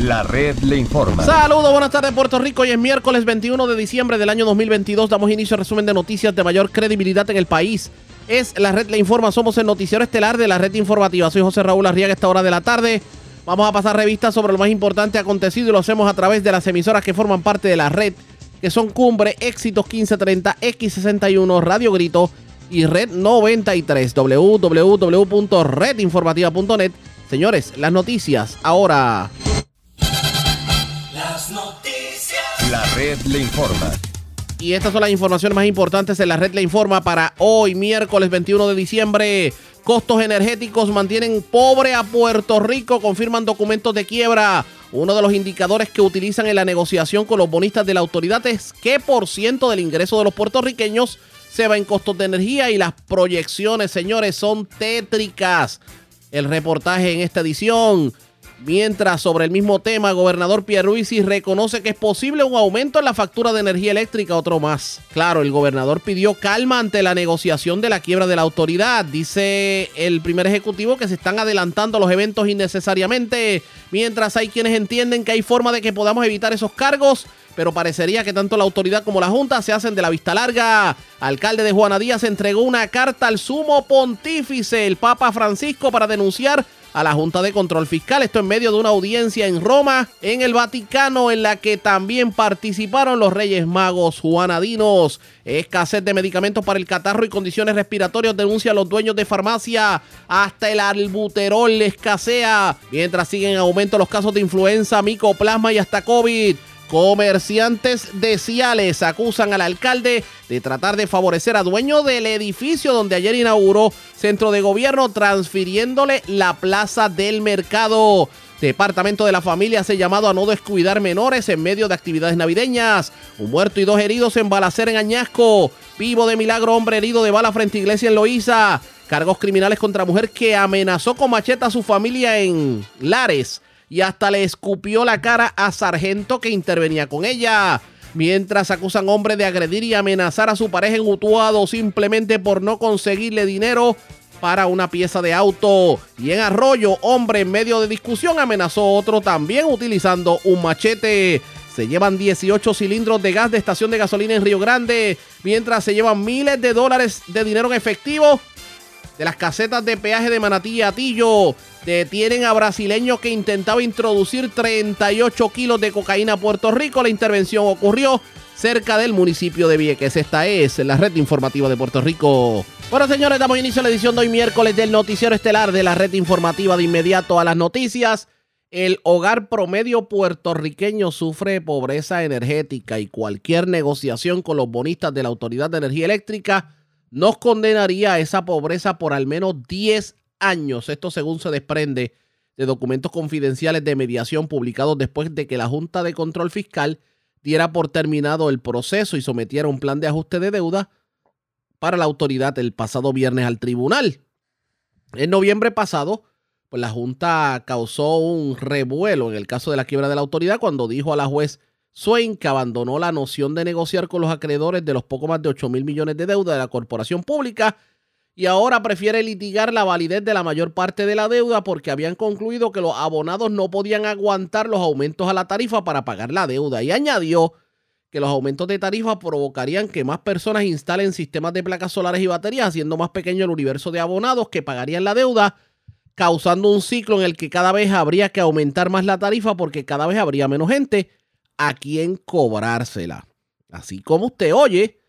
La red le informa. Saludos, buenas tardes Puerto Rico. Hoy es miércoles 21 de diciembre del año 2022. Damos inicio al resumen de noticias de mayor credibilidad en el país. Es la red le informa. Somos el noticiero estelar de la red informativa. Soy José Raúl Arriaga. Esta hora de la tarde vamos a pasar revistas sobre lo más importante acontecido y lo hacemos a través de las emisoras que forman parte de la red, que son Cumbre, Éxitos 1530, X61, Radio Grito y Red 93, www.redinformativa.net. Señores, las noticias ahora. Red le informa. Y estas son las informaciones más importantes en la red le informa para hoy, miércoles 21 de diciembre. Costos energéticos mantienen pobre a Puerto Rico, confirman documentos de quiebra. Uno de los indicadores que utilizan en la negociación con los bonistas de la autoridad es qué por ciento del ingreso de los puertorriqueños se va en costos de energía y las proyecciones, señores, son tétricas. El reportaje en esta edición. Mientras sobre el mismo tema, gobernador Pierluisi reconoce que es posible un aumento en la factura de energía eléctrica, otro más. Claro, el gobernador pidió calma ante la negociación de la quiebra de la autoridad. Dice el primer ejecutivo que se están adelantando los eventos innecesariamente, mientras hay quienes entienden que hay forma de que podamos evitar esos cargos pero parecería que tanto la autoridad como la Junta se hacen de la vista larga. Alcalde de Juana Díaz entregó una carta al sumo pontífice, el Papa Francisco, para denunciar a la Junta de Control Fiscal. Esto en medio de una audiencia en Roma, en el Vaticano, en la que también participaron los Reyes Magos juanadinos. Escasez de medicamentos para el catarro y condiciones respiratorias denuncian los dueños de farmacia. Hasta el albuterol escasea. Mientras siguen en aumento los casos de influenza, micoplasma y hasta COVID. Comerciantes de Ciales acusan al alcalde de tratar de favorecer a dueño del edificio donde ayer inauguró centro de gobierno transfiriéndole la plaza del mercado. Departamento de la Familia hace llamado a no descuidar menores en medio de actividades navideñas. Un muerto y dos heridos en balacera en Añasco. Vivo de milagro, hombre herido de bala frente a iglesia en Loíza. Cargos criminales contra mujer que amenazó con macheta a su familia en Lares y hasta le escupió la cara a sargento que intervenía con ella. Mientras acusan hombre de agredir y amenazar a su pareja en Utuado simplemente por no conseguirle dinero para una pieza de auto. Y en Arroyo, hombre en medio de discusión amenazó otro también utilizando un machete. Se llevan 18 cilindros de gas de estación de gasolina en Río Grande, mientras se llevan miles de dólares de dinero en efectivo de las casetas de peaje de Manatí y Atillo. Detienen a brasileño que intentaba introducir 38 kilos de cocaína a Puerto Rico. La intervención ocurrió cerca del municipio de Vieques. Esta es la red informativa de Puerto Rico. Bueno, señores, damos inicio a la edición de hoy miércoles del noticiero estelar de la red informativa de inmediato a las noticias. El hogar promedio puertorriqueño sufre pobreza energética y cualquier negociación con los bonistas de la Autoridad de Energía Eléctrica nos condenaría a esa pobreza por al menos 10 años. Esto según se desprende de documentos confidenciales de mediación publicados después de que la Junta de Control Fiscal diera por terminado el proceso y sometiera un plan de ajuste de deuda para la autoridad el pasado viernes al tribunal. En noviembre pasado, pues la Junta causó un revuelo en el caso de la quiebra de la autoridad cuando dijo a la juez Que abandonó la noción de negociar con los acreedores de los poco más de 8 mil millones de deuda de la corporación pública y ahora prefiere litigar la validez de la mayor parte de la deuda porque habían concluido que los abonados no podían aguantar los aumentos a la tarifa para pagar la deuda. Y añadió que los aumentos de tarifa provocarían que más personas instalen sistemas de placas solares y baterías, haciendo más pequeño el universo de abonados que pagarían la deuda, causando un ciclo en el que cada vez habría que aumentar más la tarifa porque cada vez habría menos gente a quién cobrársela. Así como usted oye,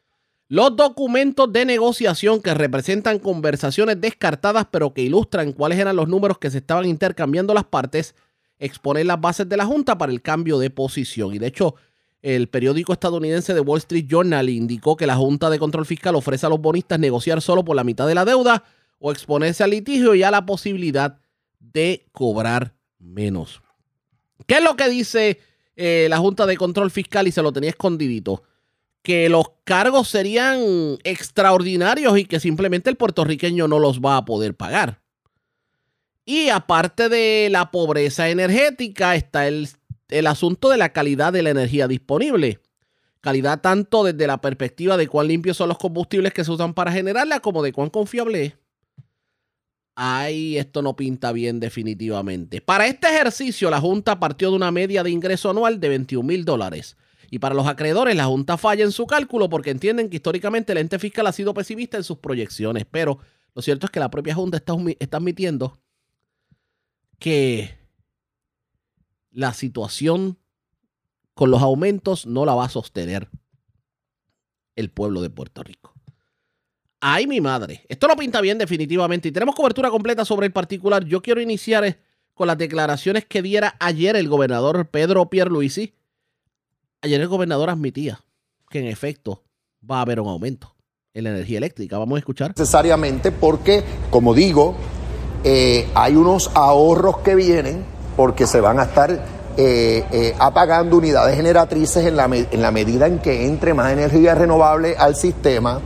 los documentos de negociación que representan conversaciones descartadas pero que ilustran cuáles eran los números que se estaban intercambiando las partes, exponen las bases de la Junta para el cambio de posición. Y de hecho, el periódico estadounidense The Wall Street Journal indicó que la Junta de Control Fiscal ofrece a los bonistas negociar solo por la mitad de la deuda o exponerse al litigio y a la posibilidad de cobrar menos. ¿Qué es lo que dice eh, la Junta de Control Fiscal y se lo tenía escondidito. Que los cargos serían extraordinarios y que simplemente el puertorriqueño no los va a poder pagar. Y aparte de la pobreza energética, está el, el asunto de la calidad de la energía disponible. Calidad tanto desde la perspectiva de cuán limpios son los combustibles que se usan para generarla como de cuán confiable es. Ay, esto no pinta bien definitivamente. Para este ejercicio, la Junta partió de una media de ingreso anual de 21 mil dólares. Y para los acreedores, la Junta falla en su cálculo porque entienden que históricamente el ente fiscal ha sido pesimista en sus proyecciones. Pero lo cierto es que la propia Junta está, está admitiendo que la situación con los aumentos no la va a sostener el pueblo de Puerto Rico. Ay, mi madre. Esto lo pinta bien definitivamente y tenemos cobertura completa sobre el particular. Yo quiero iniciar eh, con las declaraciones que diera ayer el gobernador Pedro Pierluisi. Ayer el gobernador admitía que en efecto va a haber un aumento en la energía eléctrica. Vamos a escuchar. Necesariamente porque, como digo, eh, hay unos ahorros que vienen porque se van a estar eh, apagando unidades generatrices en la, en la medida en que entre más energía renovable al sistema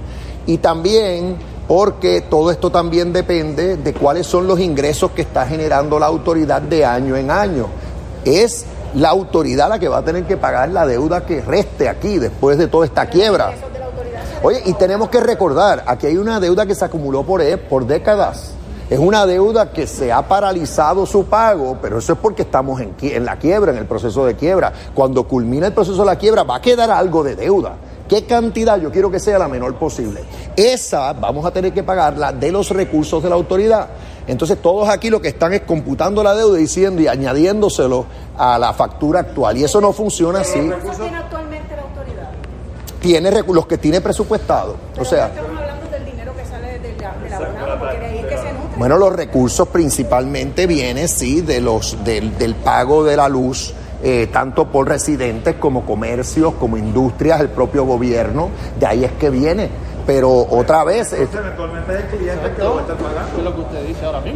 y también porque todo esto también depende de cuáles son los ingresos que está generando la autoridad de año en año. Es la autoridad la que va a tener que pagar la deuda que reste aquí después de toda esta quiebra. Oye, y tenemos que recordar, aquí hay una deuda que se acumuló por, e, por décadas. Es una deuda que se ha paralizado su pago, pero eso es porque estamos en, en la quiebra, en el proceso de quiebra. Cuando culmina el proceso de la quiebra va a quedar algo de deuda. ¿Qué cantidad? Yo quiero que sea la menor posible. Esa vamos a tener que pagarla de los recursos de la autoridad. Entonces todos aquí lo que están es computando la deuda diciendo y añadiéndoselo a la factura actual. Y eso no funciona así. ¿Qué recursos tiene actualmente la autoridad? Tiene los que tiene presupuestado. o sea, estamos hablando del dinero que sale de la, de porque de ahí que se nutre. Bueno, los recursos principalmente vienen, sí, de los, del, del pago de la luz eh, tanto por residentes como comercios, como industrias, el propio gobierno, de ahí es que viene. Pero otra vez... Es,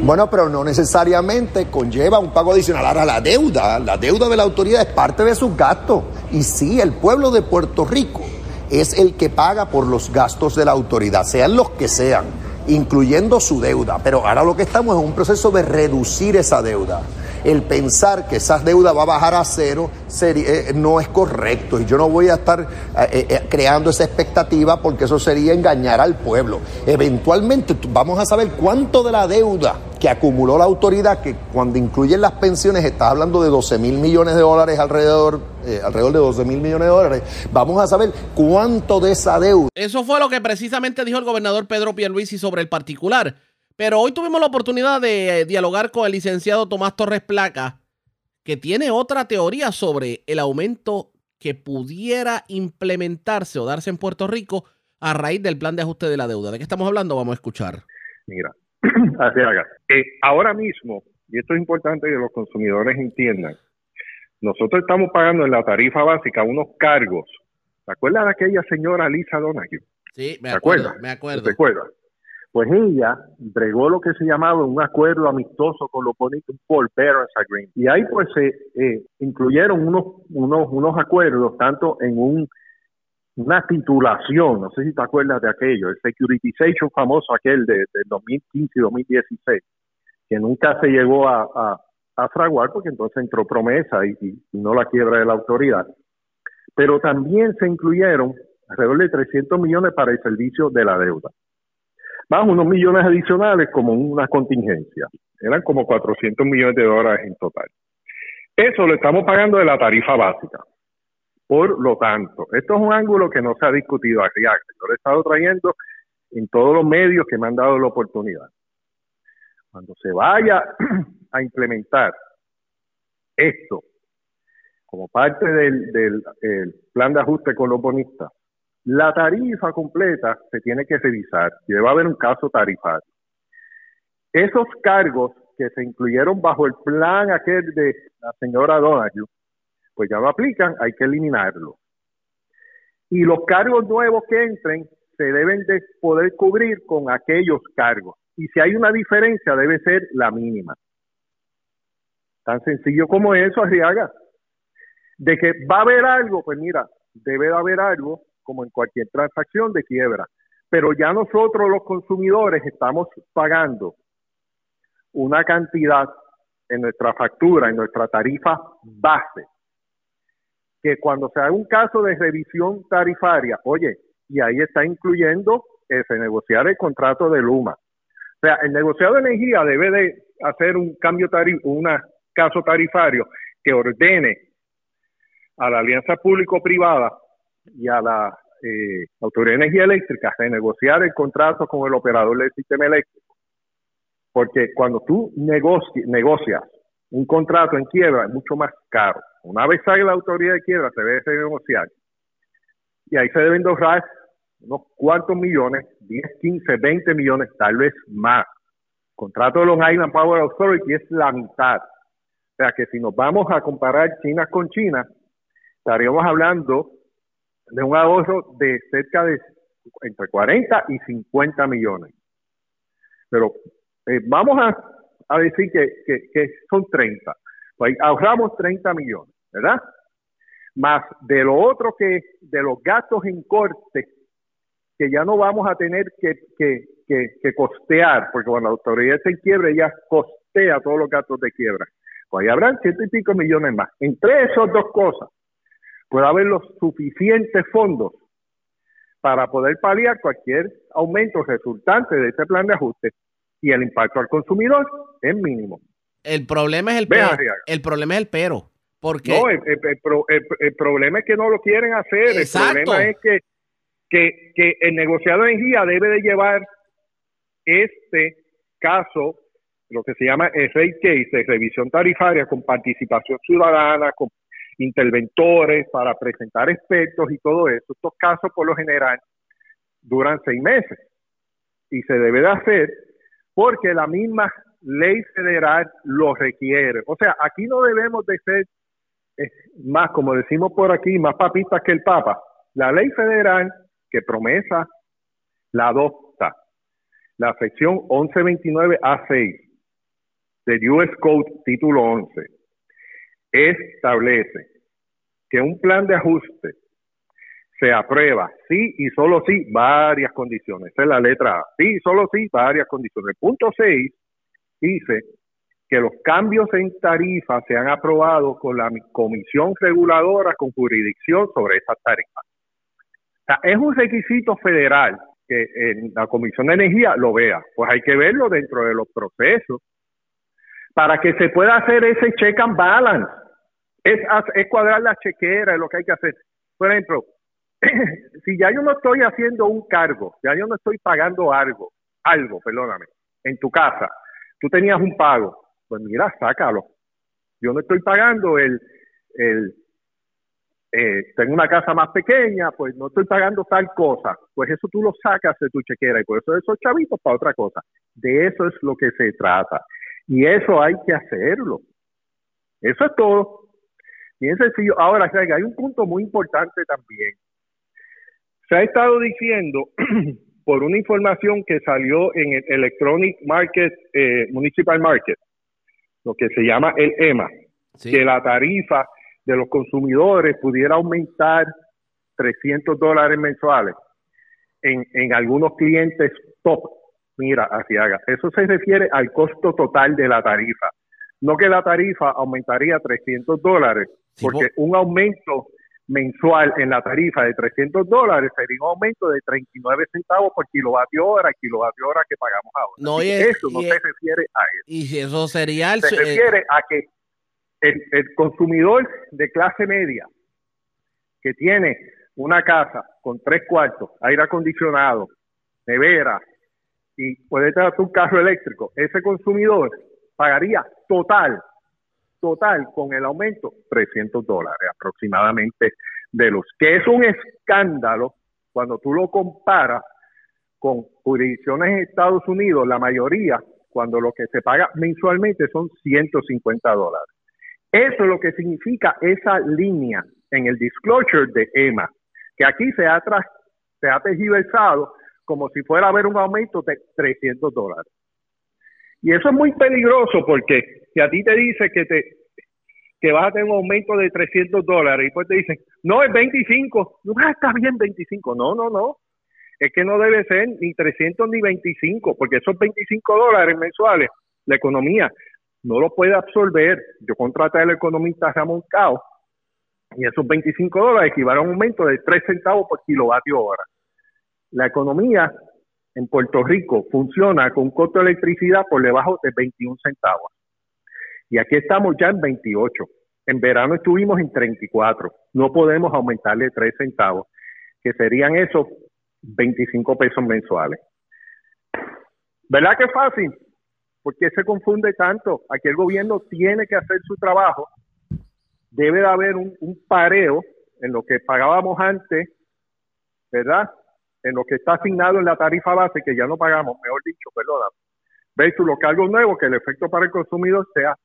Bueno, pero no necesariamente conlleva un pago adicional. Ahora, la deuda, la deuda de la autoridad es parte de sus gastos. Y sí, el pueblo de Puerto Rico es el que paga por los gastos de la autoridad, sean los que sean, incluyendo su deuda. Pero ahora lo que estamos es un proceso de reducir esa deuda el pensar que esa deuda va a bajar a cero eh, no es correcto. Y yo no voy a estar eh, eh, creando esa expectativa porque eso sería engañar al pueblo. Eventualmente vamos a saber cuánto de la deuda que acumuló la autoridad, que cuando incluyen las pensiones, está hablando de 12 mil millones de dólares alrededor, alrededor de 12 mil millones de dólares, vamos a saber cuánto de esa deuda. Eso fue lo que precisamente dijo el gobernador Pedro Pierluisi sobre el particular. Pero hoy tuvimos la oportunidad de eh, dialogar con el licenciado Tomás Torres Placa, que tiene otra teoría sobre el aumento que pudiera implementarse o darse en Puerto Rico a raíz del plan de ajuste de la deuda. ¿De qué estamos hablando? Vamos a escuchar. Mira, haga. Eh, ahora mismo, y esto es importante que los consumidores entiendan, nosotros estamos pagando en la tarifa básica unos cargos. ¿Te acuerdas de aquella señora Lisa Donahue? Sí, me acuerdo. Me acuerdo. ¿Te acuerdas? pues ella entregó lo que se llamaba un acuerdo amistoso con los bonitos por Veterans Agreement. Y ahí pues se eh, incluyeron unos, unos, unos acuerdos, tanto en un una titulación, no sé si te acuerdas de aquello, el securitization famoso aquel de, 2015 y 2016, que nunca se llegó a, fraguar porque entonces entró promesa y, y, no la quiebra de la autoridad. Pero también se incluyeron alrededor de 300 millones para el servicio de la deuda más unos millones adicionales como una contingencia. Eran como 400 millones de dólares en total. Eso lo estamos pagando de la tarifa básica. Por lo tanto, esto es un ángulo que no se ha discutido aquí. Yo lo he estado trayendo en todos los medios que me han dado la oportunidad. Cuando se vaya a implementar esto como parte del, plan de ajuste con los bonistas, la tarifa completa se tiene que revisar y debe haber un caso tarifario. Esos cargos que se incluyeron bajo el plan aquel de la señora Donahue, pues ya no aplican, hay que eliminarlo. Y los cargos nuevos que entren se deben de poder cubrir con aquellos cargos. Y si hay una diferencia, debe ser la mínima. Tan sencillo como eso, Arriaga. De que va a haber algo, pues mira, debe de haber algo como en cualquier transacción de quiebra. Pero ya nosotros los consumidores estamos pagando una cantidad en nuestra factura, en nuestra tarifa base, que cuando se haga un caso de revisión tarifaria, oye, y ahí está incluyendo ese negociar el contrato de Luma, O sea, el negociado de energía debe de hacer un cambio tarif un caso tarifario que ordene a la alianza público-privada y a la eh, Autoridad de Energía Eléctrica a negociar el contrato con el operador del sistema eléctrico. Porque cuando tú negocias un contrato en quiebra es mucho más caro. Una vez sale la autoridad de quiebra, se debe negociar. Y ahí se deben ahorrar unos cuantos millones, 10, 15, 20 millones, tal vez más. El contrato de Long Island Power Authority es la mitad. O sea que si nos vamos a comparar China con China, estaríamos hablando de un ahorro de cerca de entre 40 y 50 millones. Pero eh, vamos a, decir que, que, son 30. Pues ahorramos 30 millones, ¿verdad? Más de lo otro que, de los gastos en corte, que ya no vamos a tener que, que, costear, porque cuando la autoridad se quiebre, ya costea todos los gastos de quiebra. Pues ahí habrán ciento y pico millones más. Entre esas dos cosas, puede haber los suficientes fondos para poder paliar cualquier aumento resultante de este plan de ajuste y el impacto al consumidor es mínimo. El problema es el pero. El problema es el pero. Porque... No, el, problema es que no lo quieren hacer. El problema es que, que, que el negociado de energía debe de llevar este caso, lo que se llama el rate case, de revisión tarifaria con participación ciudadana, con interventores, para presentar expertos y todo eso. Estos casos, por lo general, duran seis meses y se debe de hacer porque la misma ley federal lo requiere. O sea, aquí no debemos de ser eh, más, como decimos por aquí, más papistas que el Papa. La ley federal que promesa la adopta. La sección 1129A6 del US Code título 11 establece que un plan de ajuste se aprueba sí y solo sí varias condiciones. Esa es la letra A. Sí y solo sí varias condiciones. El punto 6 dice que los cambios en tarifa se han aprobado con la comisión reguladora con jurisdicción sobre esas tarifas. Es un requisito federal que en la Comisión de Energía lo vea. Pues hay que verlo dentro de los procesos para que se pueda hacer ese check and balance es, es cuadrar la chequera, es lo que hay que hacer. Por ejemplo, si ya yo no estoy haciendo un cargo, ya yo no estoy pagando algo, algo, perdóname, en tu casa, tú tenías un pago, pues mira, sácalo. Yo no estoy pagando el, el eh, tengo una casa más pequeña, pues no estoy pagando tal cosa, pues eso tú lo sacas de tu chequera y por eso esos chavitos para otra cosa. De eso es lo que se trata. Y eso hay que hacerlo. Eso es todo. Bien sencillo. Ahora, hay un punto muy importante también. Se ha estado diciendo por una información que salió en el Electronic Market, eh, Municipal Market, lo que se llama el EMA, que la tarifa de los consumidores pudiera aumentar 300 dólares mensuales en, en algunos clientes top. Mira, así haga. Eso se refiere al costo total de la tarifa. No que la tarifa aumentaría 300 dólares, porque un aumento mensual en la tarifa de 300 dólares sería un aumento de 39 centavos por kilovatio hora, kilovatio hora que pagamos ahora. No, y eso no se refiere a eso. Y eso sería el, Se refiere a que el, el consumidor de clase media que tiene una casa con tres cuartos, aire acondicionado, nevera y puede tener un carro eléctrico, ese consumidor pagaría total total con el aumento 300 dólares aproximadamente de los que es un escándalo cuando tú lo comparas con jurisdicciones en Estados Unidos, la mayoría, cuando lo que se paga mensualmente son 150 dólares. Eso es lo que significa esa línea en el disclosure de EMA, que aquí se ha, se ha tejiversado como si fuera a haber un aumento de 300 dólares. Y eso es muy peligroso porque si a ti te dice que te que vas a tener un aumento de 300 dólares y pues te dicen, no, es 25, no, ah, está bien 25, no, no, no, es que no debe ser ni 300 ni 25, porque esos 25 dólares mensuales, la economía no lo puede absorber. Yo contraté al economista Ramón Cao y esos 25 dólares equivalen a un aumento de 3 centavos por kilovatio hora. La economía en Puerto Rico funciona con un costo de electricidad por debajo de 21 centavos. Y aquí estamos ya en 28. En verano estuvimos en 34. No podemos aumentarle 3 centavos, que serían esos 25 pesos mensuales. ¿Verdad que es fácil? ¿Por qué se confunde tanto? Aquí el gobierno tiene que hacer su trabajo. Debe de haber un, un pareo en lo que pagábamos antes, ¿verdad? En lo que está asignado en la tarifa base, que ya no pagamos, mejor dicho, perdona, versus los cargos nuevos, que el efecto para el consumidor sea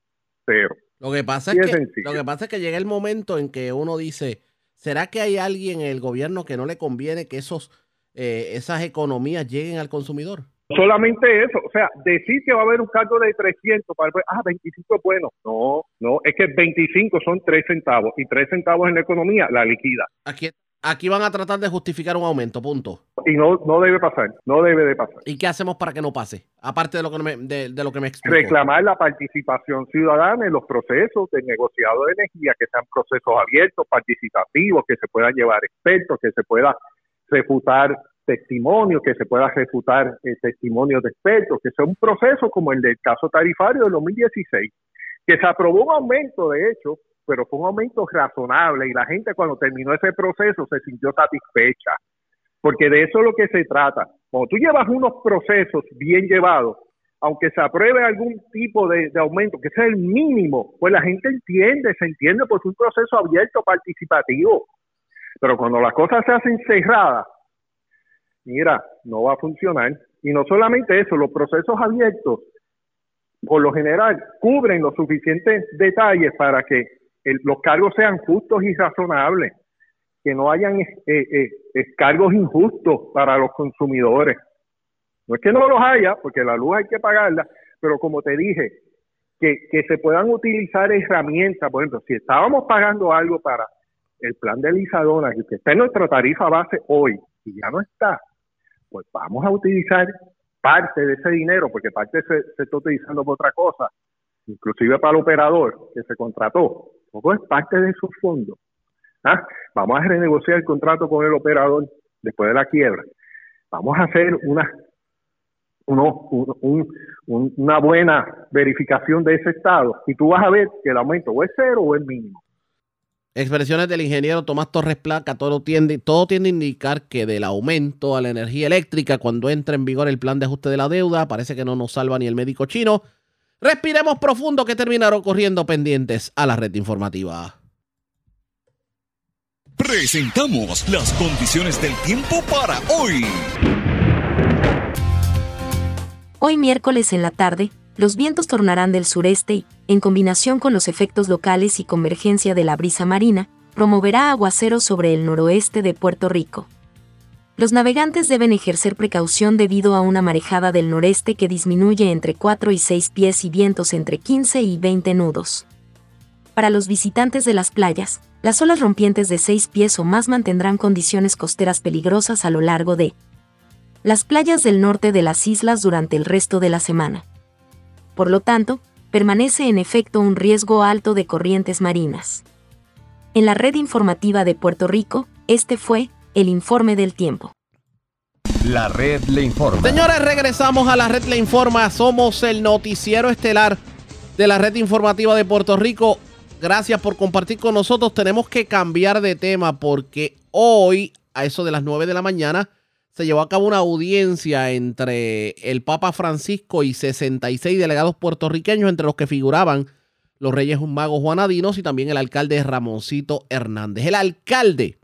cero. Lo que pasa, es que, lo que pasa es que llega el momento en que uno dice, ¿será que hay alguien en el gobierno que no le conviene que esos, eh, esas economías lleguen al consumidor? Solamente eso, o sea, decir que va a haber un cargo de 300 para ah, 25 es bueno. No, no, es que 25 son 3 centavos y 3 centavos en la economía la liquida. Aquí, aquí van a tratar de justificar un aumento, punto. Y no, no debe pasar, no debe de pasar. ¿Y qué hacemos para que no pase? Aparte de lo que me, de, lo que me explicó. Reclamar la participación ciudadana en los procesos de negociado de energía, que sean procesos abiertos, participativos, que se puedan llevar expertos, que se pueda refutar testimonios, que se pueda refutar el testimonio de expertos, que sea un proceso como el del caso tarifario del 2016, que se aprobó un aumento, de hecho, pero fue un aumento razonable y la gente cuando terminó ese proceso se sintió satisfecha, porque de eso es lo que se trata. Cuando tú llevas unos procesos bien llevados, aunque se apruebe algún tipo de, aumento, que sea el mínimo, pues la gente entiende, se entiende, porque es un proceso abierto, participativo. Pero cuando las cosas se hacen cerradas, mira, no va a funcionar. Y no solamente eso, los procesos abiertos, por lo general, cubren los suficientes detalles para que los cargos sean justos y razonables, que no hayan eh, eh, cargos injustos para los consumidores. No es que no los haya, porque la luz hay que pagarla, pero como te dije, que, que se puedan utilizar herramientas, por ejemplo, si estábamos pagando algo para el plan de Lisadona, que está en nuestra tarifa base hoy, y ya no está, pues vamos a utilizar parte de ese dinero, porque parte se, está utilizando por otra cosa, inclusive para el operador que se contrató, es parte de esos fondos. ¿Ah? Vamos a renegociar el contrato con el operador después de la quiebra. Vamos a hacer una, una buena verificación de ese estado y tú vas a ver que el aumento o es cero o es mínimo. Expresiones del ingeniero Tomás Torres Placa, todo tiende, todo tiende a indicar que del aumento a la energía eléctrica cuando entre en vigor el plan de ajuste de la deuda, parece que no nos salva ni el médico chino. Respiremos profundo que terminaron corriendo pendientes a la red informativa. Presentamos las condiciones del tiempo para hoy. Hoy miércoles en la tarde, los vientos tornarán del sureste y, en combinación con los efectos locales y convergencia de la brisa marina, promoverá aguaceros sobre el noroeste de Puerto Rico. Los navegantes deben ejercer precaución debido a una marejada del noreste que disminuye entre 4 y 6 pies y vientos entre 15 y 20 nudos. Para los visitantes de las playas, las olas rompientes de 6 pies o más mantendrán condiciones costeras peligrosas a lo largo de las playas del norte de las islas durante el resto de la semana. Por lo tanto, permanece en efecto un riesgo alto de corrientes marinas. En la red informativa de Puerto Rico, este fue el informe del tiempo. La red le informa. Señores, regresamos a la red le informa. Somos el noticiero estelar de la red informativa de Puerto Rico. Gracias por compartir con nosotros. Tenemos que cambiar de tema porque hoy, a eso de las 9 de la mañana, se llevó a cabo una audiencia entre el Papa Francisco y 66 delegados puertorriqueños, entre los que figuraban los Reyes Magos Juanadinos y también el alcalde Ramoncito Hernández. El alcalde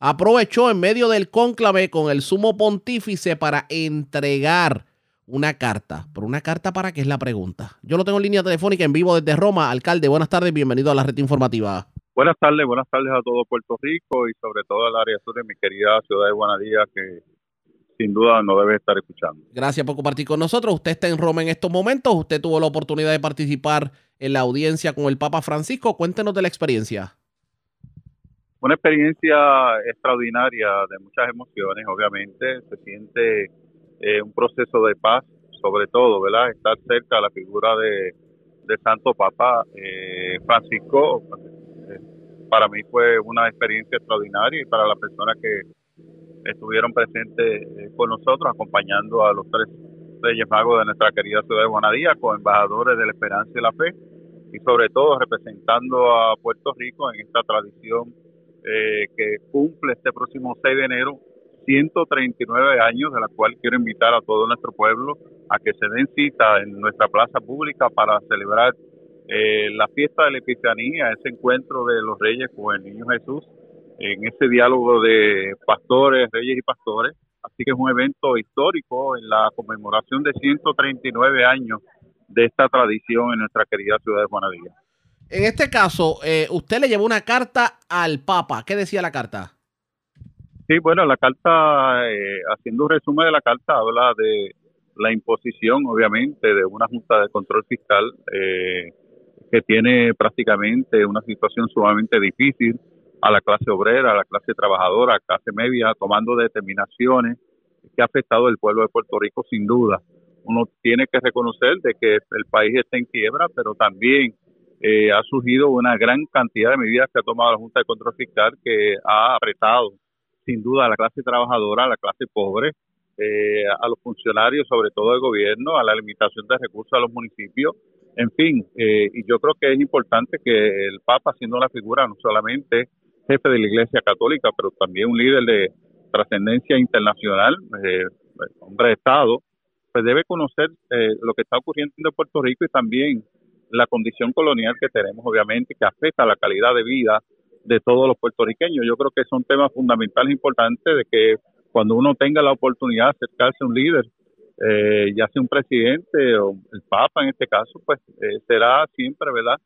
aprovechó en medio del cónclave con el sumo pontífice para entregar una carta. ¿Por una carta para qué es la pregunta? Yo lo tengo en línea telefónica en vivo desde Roma. Alcalde, buenas tardes, bienvenido a la red informativa. Buenas tardes, buenas tardes a todo Puerto Rico y sobre todo al área sur de mi querida ciudad de Guanadía que sin duda no debe estar escuchando. Gracias por compartir con nosotros. Usted está en Roma en estos momentos. Usted tuvo la oportunidad de participar en la audiencia con el Papa Francisco. Cuéntenos de la experiencia. Una experiencia extraordinaria de muchas emociones, obviamente. Se siente eh, un proceso de paz, sobre todo, ¿verdad? Estar cerca de la figura de, Santo Papa eh, Francisco. Eh, para mí fue una experiencia extraordinaria y para la persona que estuvieron presentes eh, con nosotros acompañando a los tres Reyes Magos de nuestra querida ciudad de Bonadía, con embajadores de la esperanza y la fe y sobre todo representando a Puerto Rico en esta tradición eh, que cumple este próximo 6 de enero 139 años, de la cual quiero invitar a todo nuestro pueblo a que se den cita en nuestra plaza pública para celebrar eh, la fiesta de la Epifanía, ese encuentro de los reyes con el Niño Jesús, en ese diálogo de pastores, reyes y pastores. Así que es un evento histórico en la conmemoración de 139 años de esta tradición en nuestra querida ciudad de Juanadilla. En este caso, eh, usted le llevó una carta al Papa. ¿Qué decía la carta? Sí, bueno, la carta, eh, haciendo un resumen de la carta, habla de la imposición, obviamente, de una Junta de Control Fiscal eh, que tiene prácticamente una situación sumamente difícil a la clase obrera, a la clase trabajadora, a la clase media, tomando determinaciones que ha afectado al pueblo de Puerto Rico sin duda uno tiene que reconocer de que el país está en quiebra, pero también eh, ha surgido una gran cantidad de medidas que ha tomado la Junta de Control Fiscal que ha apretado sin duda a la clase trabajadora, a la clase pobre, eh, a los funcionarios, sobre todo del gobierno, a la limitación de recursos a los municipios, en fin, eh, y yo creo que es importante que el Papa, siendo una figura no solamente jefe de la Iglesia Católica, pero también un líder de trascendencia internacional, hombre de Estado, pues debe conocer eh, lo que está ocurriendo en Puerto Rico y también la condición colonial que tenemos, obviamente, que afecta a la calidad de vida de todos los puertorriqueños. Yo creo que son temas fundamentales importantes de que cuando uno tenga la oportunidad de acercarse a un líder, eh, ya sea un presidente o el Papa en este caso, pues eh, será siempre, ¿verdad?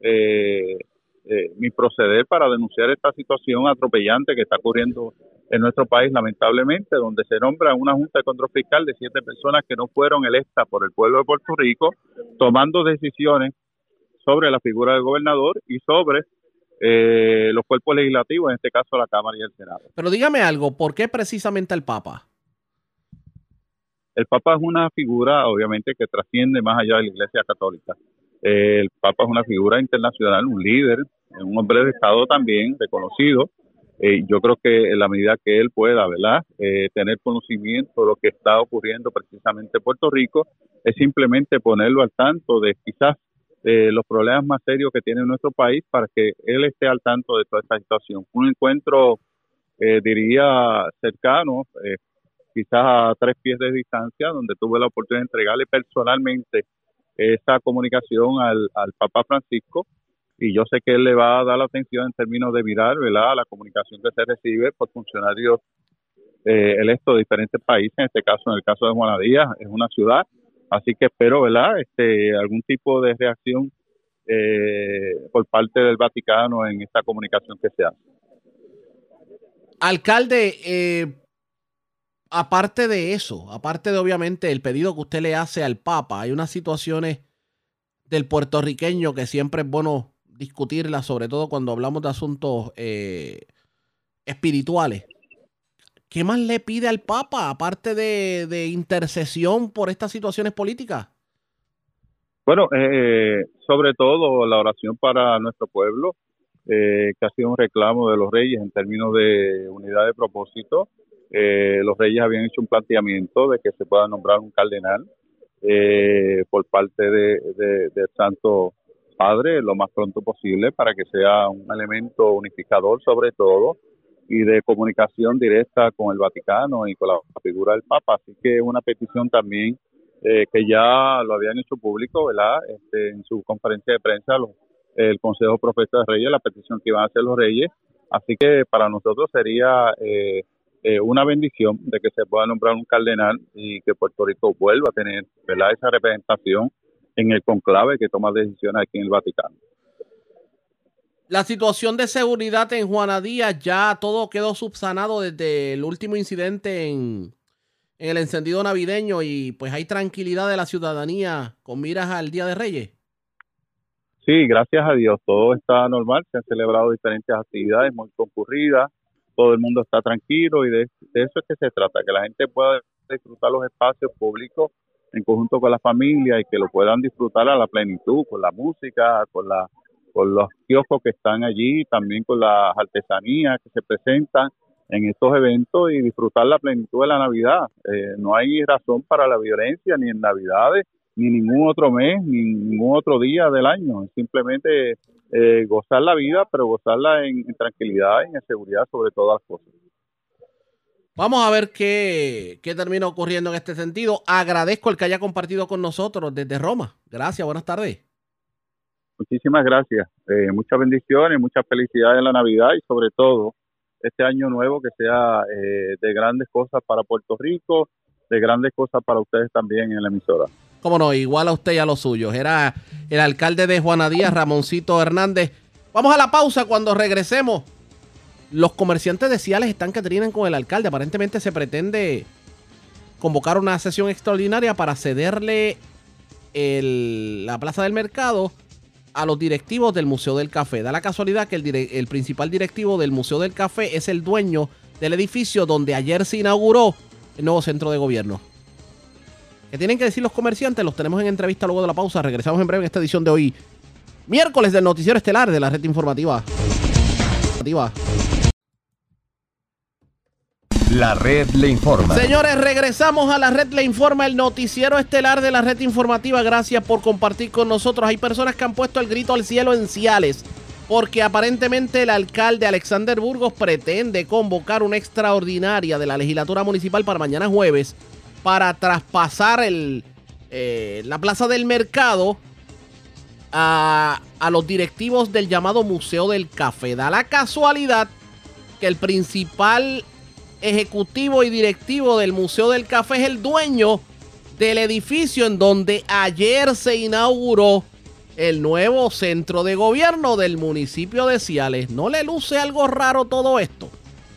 Eh, eh, mi proceder para denunciar esta situación atropellante que está ocurriendo en nuestro país, lamentablemente, donde se nombra una Junta de Control Fiscal de siete personas que no fueron electas por el pueblo de Puerto Rico, tomando decisiones sobre la figura del gobernador y sobre eh, los cuerpos legislativos, en este caso la Cámara y el Senado. Pero dígame algo, ¿por qué precisamente el Papa? El Papa es una figura, obviamente, que trasciende más allá de la Iglesia Católica el Papa es una figura internacional, un líder, un hombre de Estado también reconocido. Eh, yo creo que en la medida que él pueda, ¿verdad?, eh, tener conocimiento de lo que está ocurriendo precisamente en Puerto Rico, es simplemente ponerlo al tanto de quizás eh, los problemas más serios que tiene nuestro país para que él esté al tanto de toda esta situación. Un encuentro, diría, cercano, quizás a tres pies de distancia, donde tuve la oportunidad de entregarle personalmente esa comunicación al, al Papa Francisco y yo sé que él le va a dar la atención en términos de mirar ¿verdad? la comunicación que se recibe por funcionarios eh, electos de diferentes países, en este caso, en el caso de Juanadía, es una ciudad, así que espero ¿verdad? Este, algún tipo de reacción eh, por parte del Vaticano en esta comunicación que se hace. Alcalde, eh, aparte de eso, aparte de obviamente el pedido que usted le hace al Papa, hay unas situaciones del puertorriqueño que siempre es bueno discutirlas, sobre todo cuando hablamos de asuntos eh, espirituales. ¿Qué más le pide al Papa, aparte de, intercesión por estas situaciones políticas? Bueno, eh, sobre todo la oración para nuestro pueblo, eh, que ha sido un reclamo de los reyes en términos de unidad de propósito, eh, los reyes habían hecho un planteamiento de que se pueda nombrar un cardenal eh, por parte de, del Santo Padre lo más pronto posible para que sea un elemento unificador sobre todo y de comunicación directa con el Vaticano y con la figura del Papa. Así que una petición también eh, que ya lo habían hecho público, ¿verdad? Este, en su conferencia de prensa, el Consejo Profesor de Reyes, la petición que iban a hacer los Reyes. Así que para nosotros sería eh, eh, una bendición de que se pueda nombrar un cardenal y que Puerto Rico vuelva a tener ¿verdad? esa representación en el conclave que toma decisiones aquí en el Vaticano. La situación de seguridad en Juana Díaz ya todo quedó subsanado desde el último incidente en, en el encendido navideño y pues hay tranquilidad de la ciudadanía con miras al Día de Reyes. Sí, gracias a Dios, todo está normal, se han celebrado diferentes actividades muy concurridas, todo el mundo está tranquilo y de, eso es que se trata, que la gente pueda disfrutar los espacios públicos en conjunto con la familia y que lo puedan disfrutar a la plenitud, con la música, con la con los kioscos que están allí, también con las artesanías que se presentan. en estos eventos y disfrutar la plenitud de la Navidad. Eh, no hay razón para la violencia ni en Navidades, ni ningún otro mes, ni ningún otro día del año. Simplemente eh, gozar la vida, pero gozarla en, tranquilidad y en seguridad sobre todas las cosas. Vamos a ver qué, qué termina ocurriendo en este sentido. Agradezco el que haya compartido con nosotros desde Roma. Gracias, buenas tardes. Muchísimas gracias. Eh, muchas bendiciones, muchas felicidades en la Navidad y sobre todo este año nuevo que sea eh, de grandes cosas para Puerto Rico, de grandes cosas para ustedes también en la emisora. Cómo no, igual a usted y a los suyos. Era el alcalde de Juana Díaz, Ramoncito Hernández. Vamos a la pausa cuando regresemos. Los comerciantes de Ciales están que trinan con el alcalde. Aparentemente se pretende convocar una sesión extraordinaria para cederle la plaza del mercado a los directivos del Museo del Café. Da la casualidad que el, el principal directivo del Museo del Café es el dueño del edificio donde ayer se inauguró el nuevo centro de gobierno. ¿Qué tienen que decir los comerciantes? Los tenemos en entrevista luego de la pausa. Regresamos en breve en esta edición de hoy. Miércoles del Noticiero Estelar de la Red Informativa. La red le informa. Señores, regresamos a la red le informa, el noticiero estelar de la red informativa. Gracias por compartir con nosotros. Hay personas que han puesto el grito al cielo en Ciales, porque aparentemente el alcalde Alexander Burgos pretende convocar una extraordinaria de la legislatura municipal para mañana jueves para traspasar el, eh, la plaza del mercado a, a los directivos del llamado Museo del Café. Da la casualidad que el principal ejecutivo y directivo del Museo del Café es el dueño del edificio en donde ayer se inauguró el nuevo centro de gobierno del municipio de Ciales. ¿No le luce algo raro todo esto?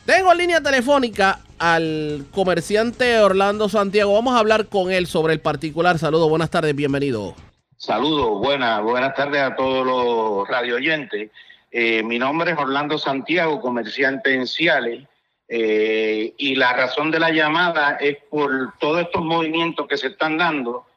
Tengo en línea telefónica al comerciante Orlando Santiago. Vamos a hablar con él sobre el particular. Saludos, buenas tardes, bienvenido. Saludos, buenas, buenas tardes a todos los radio oyentes. Eh, mi nombre es Orlando Santiago, comerciante en Ciales. Eh, y la razón de la llamada es por todos estos movimientos que se están dando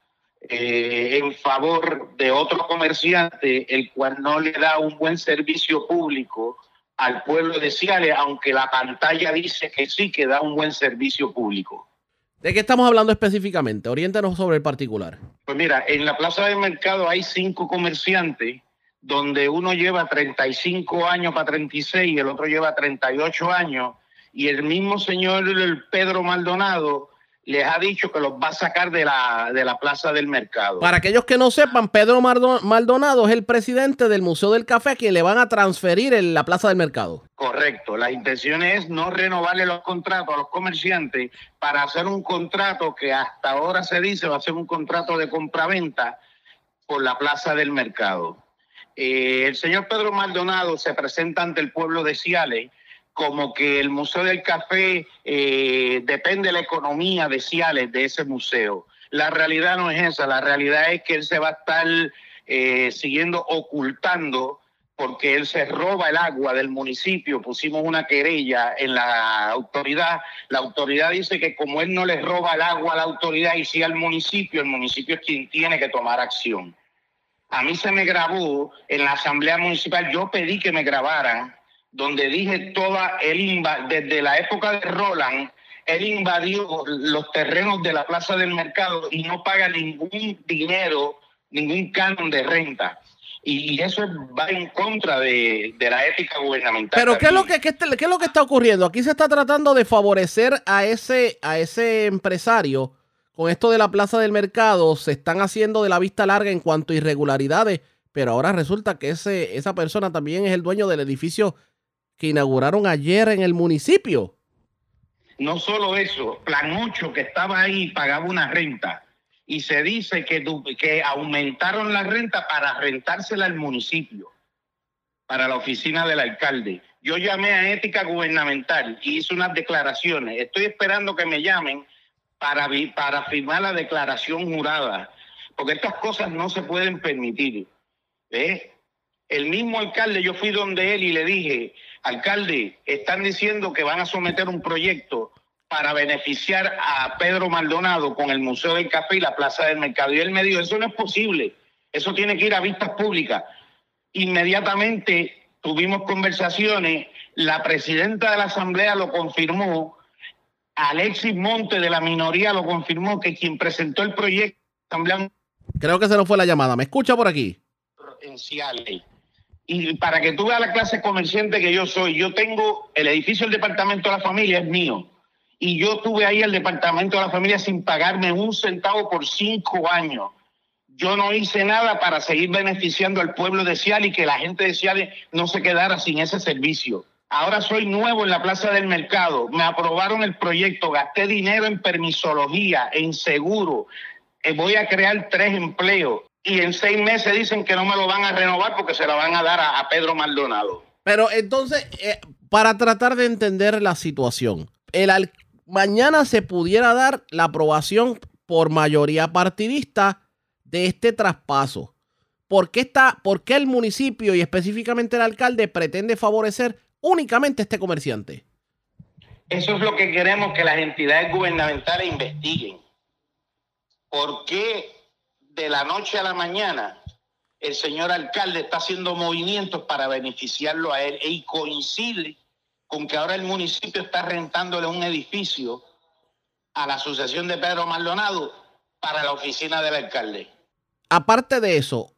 eh, en favor de otro comerciante, el cual no le da un buen servicio público al pueblo de Ciales, aunque la pantalla dice que sí que da un buen servicio público. ¿De qué estamos hablando específicamente? Oriéntanos sobre el particular. Pues mira, en la plaza del mercado hay cinco comerciantes donde uno lleva 35 años para 36 y el otro lleva 38 años y el mismo señor Pedro Maldonado les ha dicho que los va a sacar de la, de la plaza del mercado. Para aquellos que no sepan, Pedro Maldonado es el presidente del Museo del Café a quien le van a transferir en la plaza del mercado. Correcto, la intención es no renovarle los contratos a los comerciantes para hacer un contrato que hasta ahora se dice va a ser un contrato de compraventa por la plaza del mercado. Eh, el señor Pedro Maldonado se presenta ante el pueblo de Ciales como que el Museo del Café eh, depende de la economía de Ciales de ese museo. La realidad no es esa, la realidad es que él se va a estar eh, siguiendo ocultando porque él se roba el agua del municipio. Pusimos una querella en la autoridad. La autoridad dice que como él no le roba el agua a la autoridad y sí al municipio, el municipio es quien tiene que tomar acción. A mí se me grabó en la asamblea municipal, yo pedí que me grabaran donde dije toda el desde la época de Roland, él invadió los terrenos de la plaza del mercado y no paga ningún dinero, ningún canon de renta. Y eso va en contra de, la ética gubernamental. Pero ¿qué es, lo que, qué, qué es lo que está ocurriendo? Aquí se está tratando de favorecer a ese, a ese empresario. Con esto de la plaza del mercado, se están haciendo de la vista larga en cuanto a irregularidades, pero ahora resulta que ese, esa persona también es el dueño del edificio que inauguraron ayer en el municipio. No solo eso, Plan 8 que estaba ahí pagaba una renta y se dice que, que aumentaron la renta para rentársela al municipio, para la oficina del alcalde. Yo llamé a Ética Gubernamental y hice unas declaraciones. Estoy esperando que me llamen para, para firmar la declaración jurada, porque estas cosas no se pueden permitir. ¿eh? El mismo alcalde, yo fui donde él y le dije, alcalde, están diciendo que van a someter un proyecto para beneficiar a Pedro Maldonado con el Museo del Café y la Plaza del Mercado. Y él me dijo, eso no es posible, eso tiene que ir a vistas públicas. Inmediatamente tuvimos conversaciones, La presidenta de la Asamblea lo confirmó. Alexis Monte de la minoría lo confirmó que quien presentó el proyecto Creo que se nos fue la llamada. ¿Me escucha por aquí? Y para que tú veas la clase comerciante que yo soy, yo tengo el edificio del Departamento de la Familia, es mío. Y yo tuve ahí el Departamento de la Familia sin pagarme un centavo por cinco años. Yo no hice nada para seguir beneficiando al pueblo de Ciales y que la gente de Ciales no se quedara sin ese servicio. Ahora soy nuevo en la Plaza del Mercado. Me aprobaron el proyecto, gasté dinero en permisología, en seguro. Eh, voy a crear tres empleos y en seis meses dicen que no me lo van a renovar porque se la van a dar a, a Pedro Maldonado. Pero entonces, eh, para tratar de entender la situación, el al- mañana se pudiera dar la aprobación por mayoría partidista de este traspaso. ¿Por qué, está, ¿Por qué el municipio y específicamente el alcalde pretende favorecer únicamente a este comerciante? Eso es lo que queremos que las entidades gubernamentales investiguen. ¿Por qué de la noche a la mañana el señor alcalde está haciendo movimientos para beneficiarlo a él y coincide con que ahora el municipio está rentándole un edificio a la Asociación de Pedro Maldonado para la oficina del alcalde? Aparte de eso,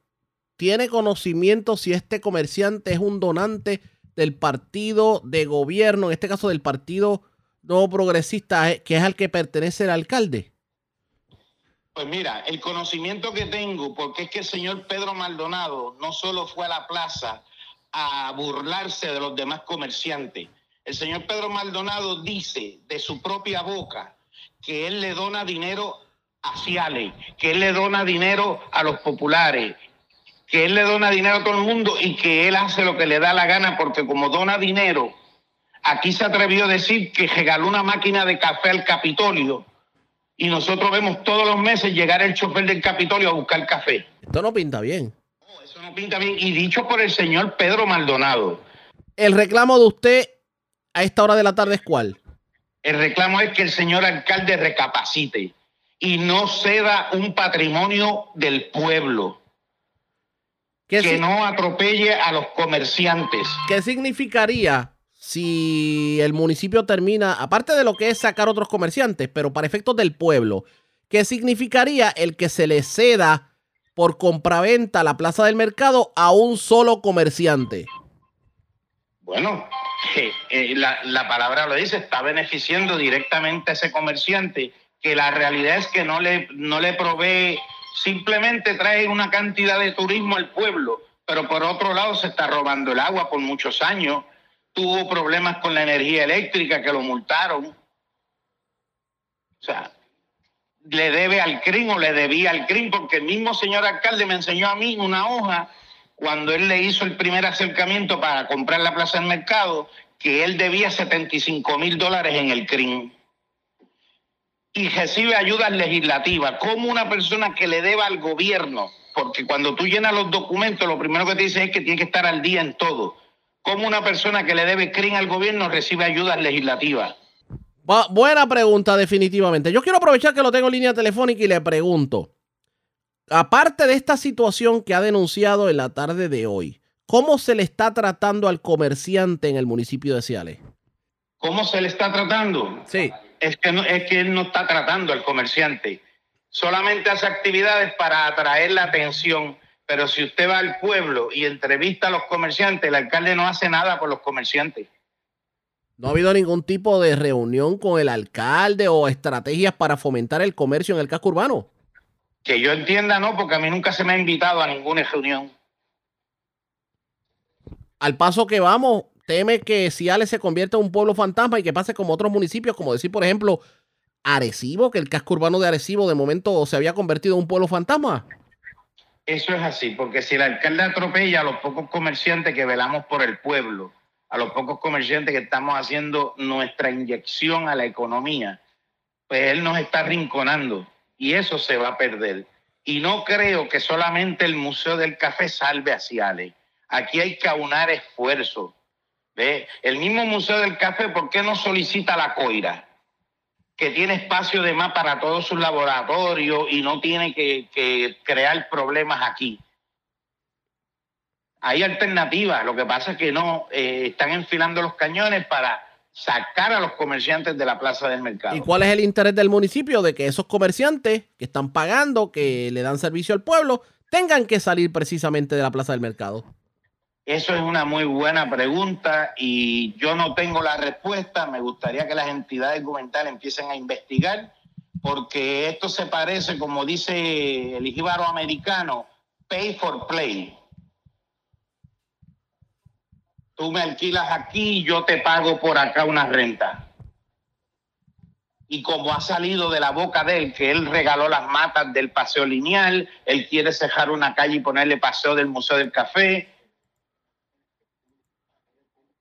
¿tiene conocimiento si este comerciante es un donante del partido de gobierno, en este caso del partido no progresista, eh, que es al que pertenece el alcalde? Pues mira, el conocimiento que tengo, porque es que el señor Pedro Maldonado no solo fue a la plaza a burlarse de los demás comerciantes, el señor Pedro Maldonado dice de su propia boca que él le dona dinero a Ciales, que él le dona dinero a los populares, que él le dona dinero a todo el mundo y que él hace lo que le da la gana porque como dona dinero, aquí se atrevió a decir que regaló una máquina de café al Capitolio y nosotros vemos todos los meses llegar el chofer del Capitolio a buscar café. Esto no pinta bien. Eso no pinta bien. Y dicho por el señor Pedro Maldonado, El reclamo de usted a esta hora de la tarde es cuál? el reclamo es que el señor alcalde recapacite y no ceda un patrimonio del pueblo, ¿Qué, que si- no atropelle a los comerciantes. qué significaría si el municipio termina, aparte de lo que es sacar otros comerciantes, pero para efectos del pueblo, qué significaría el que se le ceda por compraventa la plaza del mercado a un solo comerciante? Bueno, eh, eh, la, la palabra lo dice, está beneficiando directamente a ese comerciante, que la realidad es que no le, no le provee, simplemente trae una cantidad de turismo al pueblo, pero por otro lado se está robando el agua por muchos años, tuvo problemas con la energía eléctrica que lo multaron. O sea, le debe al CRIM o le debía al CRIM, porque el mismo señor alcalde me enseñó a mí una hoja cuando él le hizo el primer acercamiento para comprar la plaza del mercado, que él debía 75 mil dólares en el CRIM. Y recibe ayudas legislativas. como una persona que le deba al gobierno? Porque cuando tú llenas los documentos, lo primero que te dicen es que tiene que estar al día en todo. Como una persona que le debe CRIM al gobierno recibe ayudas legislativas? Bu- buena pregunta, definitivamente. Yo quiero aprovechar que lo tengo en línea telefónica y le pregunto, aparte de esta situación que ha denunciado en la tarde de hoy, ¿cómo se le está tratando al comerciante en el municipio de Ciales? ¿Cómo se le está tratando? Sí. Es que, no, es que él no está tratando al comerciante. Solamente hace actividades para atraer la atención. Pero si usted va al pueblo y entrevista a los comerciantes, el alcalde no hace nada por los comerciantes. ¿No ha habido ningún tipo de reunión con el alcalde o estrategias para fomentar el comercio en el casco urbano? Que yo entienda, no, porque a mí nunca se me ha invitado a ninguna reunión. Al paso que vamos, teme que Ciales se convierta en un pueblo fantasma y que pase como otros municipios, como decir, por ejemplo, Arecibo, que el casco urbano de Arecibo de momento se había convertido en un pueblo fantasma. Eso es así, porque si el alcalde atropella a los pocos comerciantes que velamos por el pueblo, a los pocos comerciantes que estamos haciendo nuestra inyección a la economía, pues él nos está rinconando y eso se va a perder. Y no creo que solamente el Museo del Café salve a Ciales. Aquí hay que aunar esfuerzos. ¿Ve? El mismo Museo del Café, ¿por qué no solicita la COIRA? Que tiene espacio de más para todos sus laboratorios y no tiene que, crear problemas aquí. Hay alternativas, lo que pasa es que no eh, están enfilando los cañones para sacar a los comerciantes de la plaza del mercado. ¿Y cuál es el interés del municipio de que esos comerciantes que están pagando, que le dan servicio al pueblo, tengan que salir precisamente de la plaza del mercado? Eso es una muy buena pregunta y yo no tengo la respuesta. Me gustaría que las entidades gubernamentales empiecen a investigar porque esto se parece, como dice el jíbaro americano, pay for play. Tú me alquilas aquí, yo te pago por acá una renta. Y como ha salido de la boca de él, que él regaló las matas del paseo lineal, él quiere cejar una calle y ponerle paseo del Museo del Café.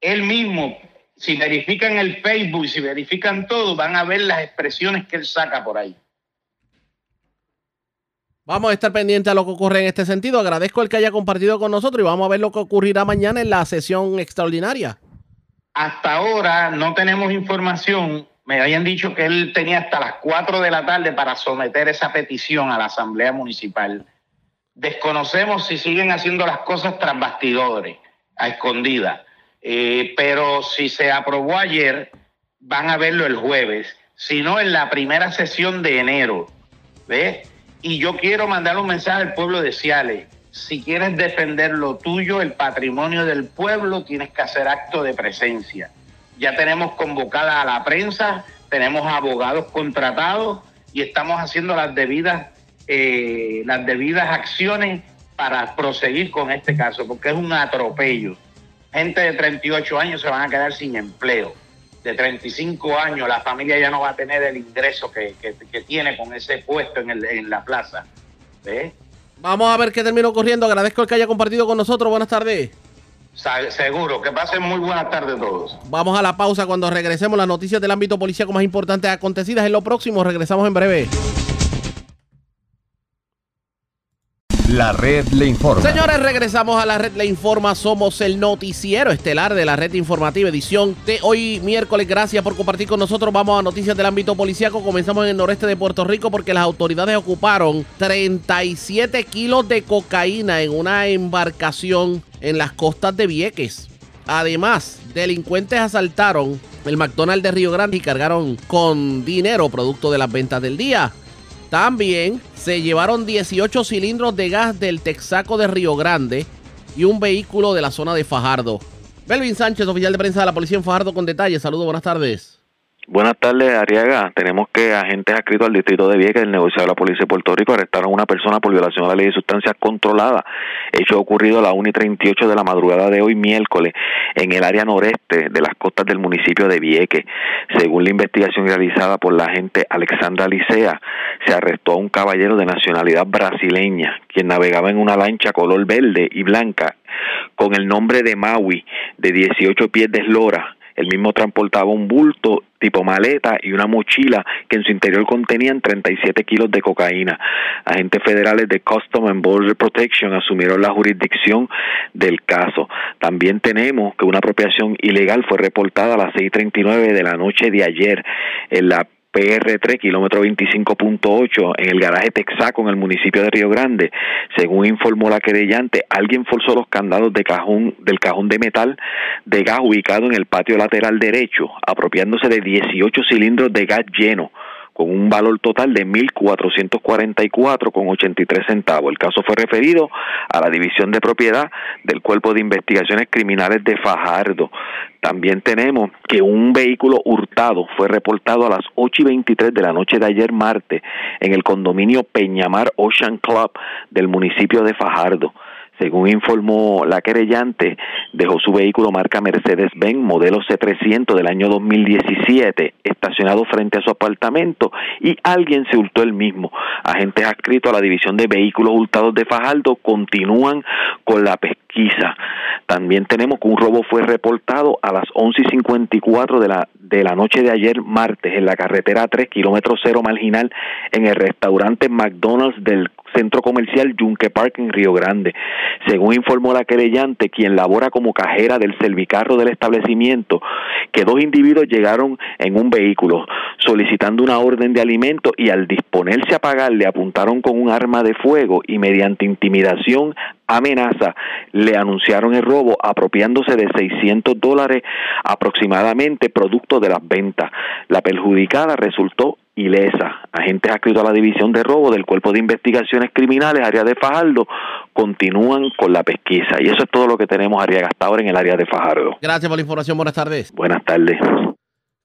Él mismo, si verifican el Facebook y si verifican todo, van a ver las expresiones que él saca por ahí. Vamos a estar pendientes a lo que ocurre en este sentido. Agradezco el que haya compartido con nosotros y vamos a ver lo que ocurrirá mañana en la sesión extraordinaria. Hasta ahora no tenemos información. Me habían dicho que él tenía hasta las 4 de la tarde para someter esa petición a la Asamblea Municipal. Desconocemos si siguen haciendo las cosas tras bastidores, a escondidas. Eh, pero si se aprobó ayer, van a verlo el jueves. Si no, en la primera sesión de enero. ¿Ves? Y yo quiero mandar un mensaje al pueblo de Ciales. Si quieres defender lo tuyo, el patrimonio del pueblo, tienes que hacer acto de presencia. Ya tenemos convocada a la prensa, tenemos abogados contratados y estamos haciendo las debidas, eh, las debidas acciones para proseguir con este caso, porque es un atropello. Gente de 38 años se van a quedar sin empleo de 35 años, la familia ya no va a tener el ingreso que, tiene con ese puesto en, el, en la plaza. Vamos a ver qué terminó ocurriendo. Agradezco el que haya compartido con nosotros. Buenas tardes. Seguro, que pasen muy buenas tardes todos. Vamos a la pausa cuando regresemos. Las noticias del ámbito policíaco más importantes acontecidas en lo próximo. Regresamos en breve. La red le informa. Señores, regresamos a la red le informa. Somos el noticiero estelar de la red informativa edición de hoy miércoles. Gracias por compartir con nosotros. Vamos a noticias del ámbito policíaco. Comenzamos en el noreste de Puerto Rico porque las autoridades ocuparon 37 kilos de cocaína en una embarcación en las costas de Vieques. Además, delincuentes asaltaron el McDonald's de Río Grande y cargaron con dinero producto de las ventas del día. También se llevaron 18 cilindros de gas del Texaco de Río Grande y un vehículo de la zona de Fajardo. Belvin Sánchez, oficial de prensa de la policía en Fajardo, con detalles. Saludos, buenas tardes. Buenas tardes, Ariaga. Tenemos que agentes adscritos al distrito de Vieques del negociado de la Policía de Puerto Rico arrestaron a una persona por violación a la ley de sustancias controladas. Hecho ocurrido a las 1 y 38 de la madrugada de hoy, miércoles, en el área noreste de las costas del municipio de Vieques. Según la investigación realizada por la agente Alexandra Licea, se arrestó a un caballero de nacionalidad brasileña, quien navegaba en una lancha color verde y blanca con el nombre de Maui, de 18 pies de eslora el mismo transportaba un bulto tipo maleta y una mochila que en su interior contenían 37 kilos de cocaína. Agentes federales de Customs and Border Protection asumieron la jurisdicción del caso. También tenemos que una apropiación ilegal fue reportada a las 6.39 de la noche de ayer en la PR3, kilómetro 25.8, en el garaje Texaco, en el municipio de Río Grande. Según informó la querellante, alguien forzó los candados de cajón, del cajón de metal de gas ubicado en el patio lateral derecho, apropiándose de 18 cilindros de gas lleno con un valor total de 1.444,83 centavos. El caso fue referido a la División de Propiedad del Cuerpo de Investigaciones Criminales de Fajardo. También tenemos que un vehículo hurtado fue reportado a las 8 y 23 de la noche de ayer martes en el condominio Peñamar Ocean Club del municipio de Fajardo. Según informó la querellante, dejó su vehículo marca Mercedes-Benz modelo C300 del año 2017 estacionado frente a su apartamento y alguien se hurtó el mismo. Agentes adscritos a la División de Vehículos Hurtados de Fajardo continúan con la pesquisa. También tenemos que un robo fue reportado a las 11 y 54 de la, de la noche de ayer martes en la carretera 3, kilómetro cero marginal, en el restaurante McDonald's del centro comercial Yunque Park en Río Grande. Según informó la querellante, quien labora como cajera del servicarro del establecimiento, que dos individuos llegaron en un vehículo solicitando una orden de alimento y al disponerse a pagar le apuntaron con un arma de fuego y mediante intimidación amenaza le anunciaron el robo apropiándose de 600 dólares aproximadamente producto de las ventas. La perjudicada resultó ilesa. Agentes adscritos a la División de Robo del Cuerpo de Investigaciones Criminales, área de Fajardo, continúan con la pesquisa. Y eso es todo lo que tenemos, Ariaga, hasta ahora en el área de Fajardo. Gracias por la información. Buenas tardes. Buenas tardes.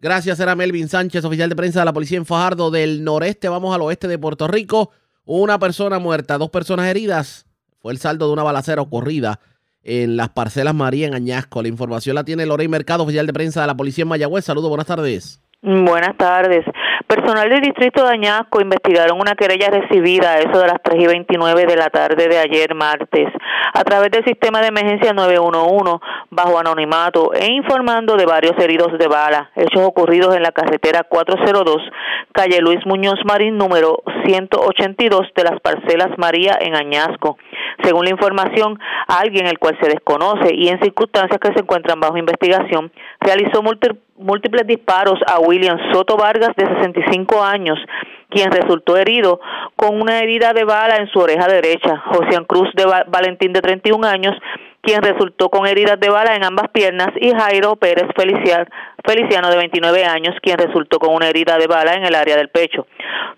Gracias, era Melvin Sánchez, oficial de prensa de la policía en Fajardo del noreste. Vamos al oeste de Puerto Rico. Una persona muerta, dos personas heridas. Fue el saldo de una balacera ocurrida en las parcelas María en Añasco. La información la tiene Lorey Mercado, oficial de prensa de la policía en Mayagüez. Saludos, buenas tardes. Buenas tardes. Personal del distrito de Añasco investigaron una querella recibida a eso de las 3 y 29 de la tarde de ayer martes a través del sistema de emergencia 911 bajo anonimato e informando de varios heridos de bala, hechos ocurridos en la carretera 402, calle Luis Muñoz Marín número 182 de las parcelas María en Añasco. Según la información, alguien el cual se desconoce y en circunstancias que se encuentran bajo investigación realizó múltiples disparos a William Soto Vargas de 65 años, quien resultó herido con una herida de bala en su oreja derecha. José Cruz de Valentín de 31 años, quien resultó con heridas de bala en ambas piernas, y Jairo Pérez Feliciano de 29 años, quien resultó con una herida de bala en el área del pecho.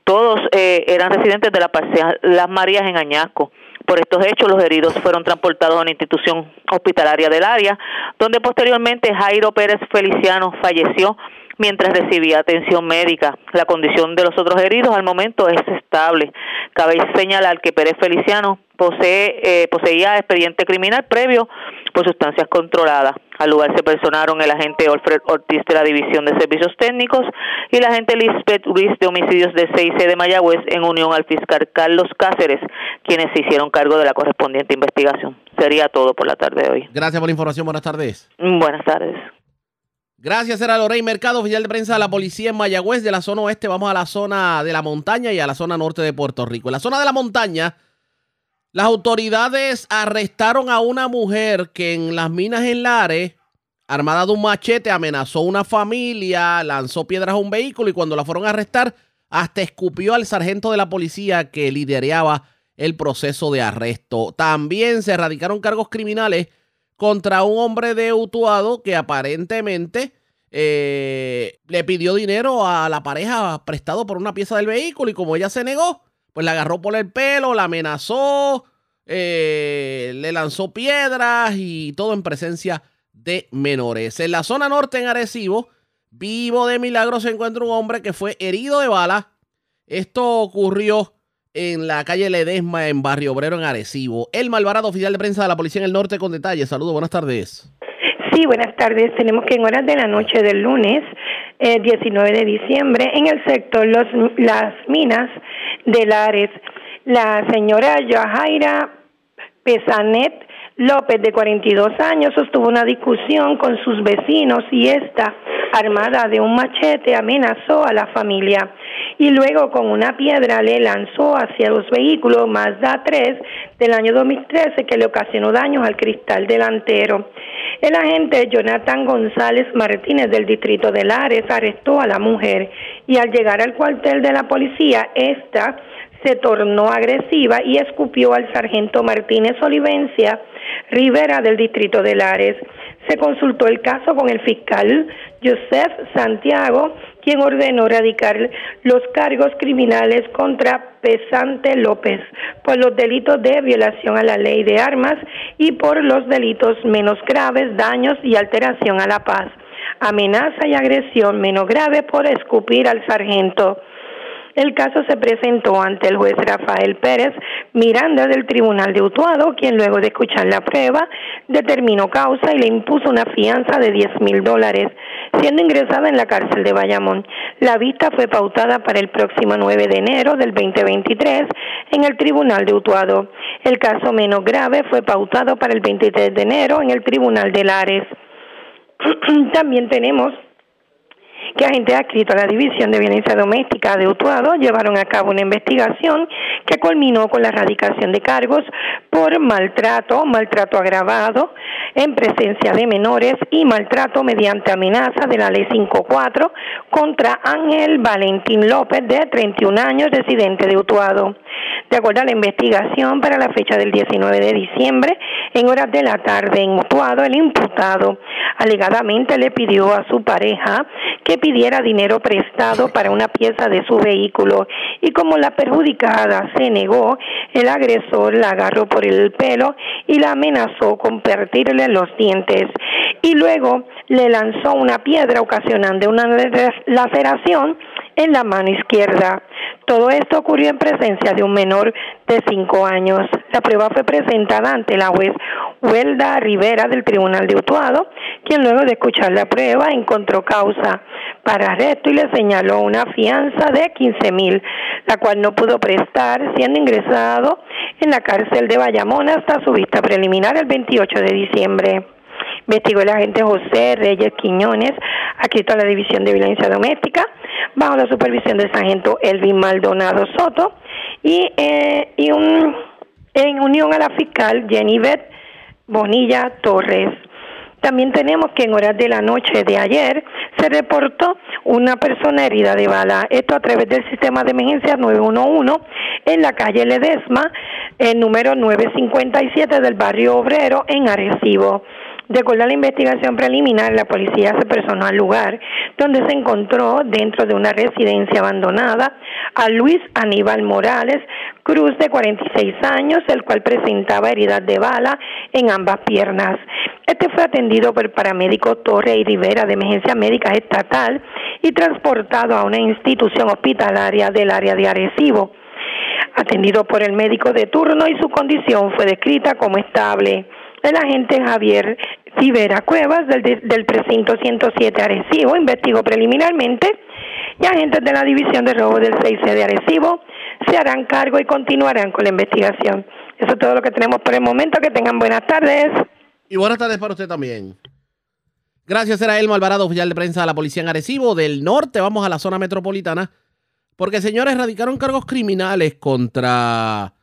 Todos eh, eran residentes de la parcela Las Marías en Añasco. Por estos hechos, los heridos fueron transportados a una institución hospitalaria del área, donde posteriormente Jairo Pérez Feliciano falleció mientras recibía atención médica. La condición de los otros heridos al momento es estable. Cabe señalar que Pérez Feliciano posee, eh, poseía expediente criminal previo por sustancias controladas. Al lugar se personaron el agente Alfred Ortiz de la División de Servicios Técnicos y la agente Lisbeth Ruiz de Homicidios de CIC de Mayagüez en unión al fiscal Carlos Cáceres, quienes se hicieron cargo de la correspondiente investigación. Sería todo por la tarde de hoy. Gracias por la información. Buenas tardes. Buenas tardes. Gracias, era Lorey Mercado, oficial de prensa de la policía en Mayagüez. De la zona oeste vamos a la zona de la montaña y a la zona norte de Puerto Rico. En la zona de la montaña las autoridades arrestaron a una mujer que en las minas en Lares, armada de un machete, amenazó a una familia, lanzó piedras a un vehículo y cuando la fueron a arrestar, hasta escupió al sargento de la policía que lideraba el proceso de arresto. También se erradicaron cargos criminales contra un hombre de Utuado que aparentemente eh, le pidió dinero a la pareja prestado por una pieza del vehículo y como ella se negó, pues la agarró por el pelo, la amenazó, eh, le lanzó piedras y todo en presencia de menores. En la zona norte, en Arecibo, vivo de milagro, se encuentra un hombre que fue herido de bala. Esto ocurrió en la calle Ledesma, en Barrio Obrero, en Arecibo. El Malvarado, oficial de prensa de la Policía en el Norte, con detalles. Saludos, buenas tardes. Sí, buenas tardes. Tenemos que en horas de la noche del lunes, 19 eh, de diciembre, en el sector Los, Las Minas de Lares, la señora Yajaira Pesanet López, de 42 años, sostuvo una discusión con sus vecinos y esta, armada de un machete, amenazó a la familia y luego con una piedra le lanzó hacia los vehículos Mazda 3 del año 2013 que le ocasionó daños al cristal delantero. El agente Jonathan González Martínez del distrito de Lares arrestó a la mujer y al llegar al cuartel de la policía, esta se tornó agresiva y escupió al sargento Martínez Olivencia Rivera del distrito de Lares. Se consultó el caso con el fiscal Joseph Santiago, quien ordenó radicar los cargos criminales contra Pesante López por los delitos de violación a la ley de armas y por los delitos menos graves, daños y alteración a la paz, amenaza y agresión menos grave por escupir al sargento. El caso se presentó ante el juez Rafael Pérez Miranda del Tribunal de Utuado, quien luego de escuchar la prueba determinó causa y le impuso una fianza de 10 mil dólares, siendo ingresada en la cárcel de Bayamón. La vista fue pautada para el próximo 9 de enero del 2023 en el Tribunal de Utuado. El caso menos grave fue pautado para el 23 de enero en el Tribunal de Lares. También tenemos que agentes adscritos a la División de Violencia Doméstica de Utuado llevaron a cabo una investigación que culminó con la erradicación de cargos por maltrato, maltrato agravado en presencia de menores y maltrato mediante amenaza de la Ley 54 contra Ángel Valentín López, de 31 años, residente de Utuado. De acuerdo a la investigación, para la fecha del 19 de diciembre, en horas de la tarde en Utuado, el imputado alegadamente le pidió a su pareja que pidiera dinero prestado para una pieza de su vehículo y como la perjudicada se negó, el agresor la agarró por el pelo y la amenazó con partirle los dientes. Y luego le lanzó una piedra ocasionando una laceración en la mano izquierda. Todo esto ocurrió en presencia de un menor de cinco años. La prueba fue presentada ante la juez Huelda Rivera del Tribunal de Utuado, quien luego de escuchar la prueba encontró causa para arresto y le señaló una fianza de 15 mil, la cual no pudo prestar, siendo ingresado en la cárcel de Bayamón hasta su vista preliminar el 28 de diciembre investigó el agente José Reyes Quiñones, adscrito a la División de Violencia Doméstica, bajo la supervisión del sargento Elvin Maldonado Soto, y, eh, y un, en unión a la fiscal Jenny Bonilla Torres. También tenemos que en horas de la noche de ayer se reportó una persona herida de bala. Esto a través del sistema de emergencia 911 en la calle Ledesma, el número 957 del barrio obrero en Arecibo. De acuerdo a la investigación preliminar, la policía se personó al lugar donde se encontró dentro de una residencia abandonada a Luis Aníbal Morales Cruz, de 46 años, el cual presentaba heridas de bala en ambas piernas. Este fue atendido por el paramédico Torre y Rivera de Emergencia Médica Estatal y transportado a una institución hospitalaria del área de Arecibo atendido por el médico de turno y su condición fue descrita como estable el agente Javier Rivera Cuevas del, del precinto 107 Arecibo investigó preliminarmente y agentes de la División de Robo del 6C de Arecibo se harán cargo y continuarán con la investigación. Eso es todo lo que tenemos por el momento. Que tengan buenas tardes. Y buenas tardes para usted también. Gracias, era Elmo Alvarado, oficial de prensa de la Policía en Arecibo. Del norte vamos a la zona metropolitana porque señores radicaron cargos criminales contra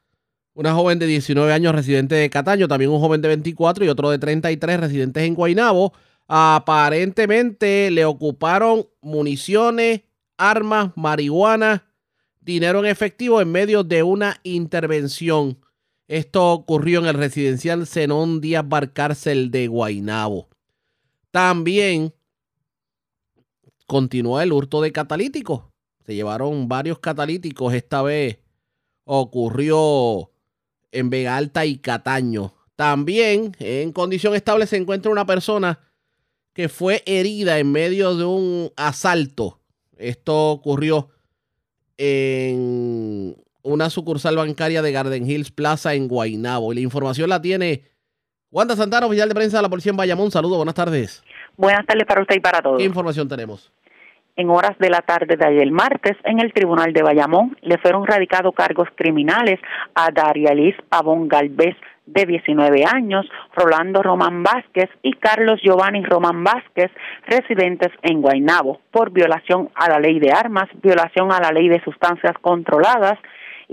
una joven de 19 años residente de Cataño, también un joven de 24 y otro de 33 residentes en Guainabo. Aparentemente le ocuparon municiones, armas, marihuana, dinero en efectivo en medio de una intervención. Esto ocurrió en el residencial Zenón Díaz Barcárcel de Guainabo. También continuó el hurto de catalíticos. Se llevaron varios catalíticos. Esta vez ocurrió en Vega Alta y Cataño. También en condición estable se encuentra una persona que fue herida en medio de un asalto. Esto ocurrió en una sucursal bancaria de Garden Hills Plaza en Guaynabo. Y la información la tiene Wanda Santana, oficial de prensa de la Policía en Bayamón. Saludos, buenas tardes. Buenas tardes para usted y para todos. ¿Qué información tenemos? En horas de la tarde de ayer martes en el Tribunal de Bayamón. Le fueron radicados cargos criminales a Daria Liz Pavón Galvez de 19 años, Rolando Román Vázquez y Carlos Giovanni Román Vázquez, residentes en Guaynabo, por violación a la ley de armas, violación a la ley de sustancias controladas,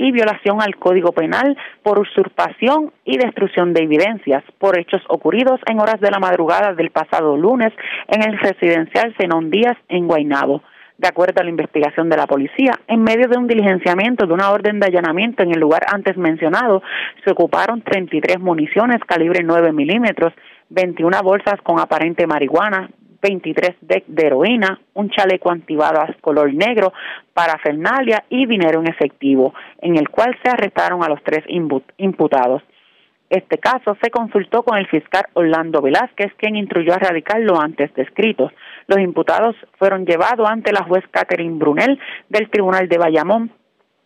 y violación al Código Penal por usurpación y destrucción de evidencias por hechos ocurridos en horas de la madrugada del pasado lunes en el residencial Zenón Díaz en Guaynabo. De acuerdo a la investigación de la policía, en medio de un diligenciamiento de una orden de allanamiento en el lugar antes mencionado, se ocuparon 33 municiones calibre 9 milímetros, 21 bolsas con aparente marihuana, 23 de, heroína, un chaleco antibalas color negro, parafernalia y dinero en efectivo, en el cual se arrestaron a los tres imputados. Este caso se consultó con el fiscal Orlando Velázquez, quien instruyó a radicar lo antes descrito. Los imputados fueron llevados ante la juez Catherine Brunel del Tribunal de Bayamón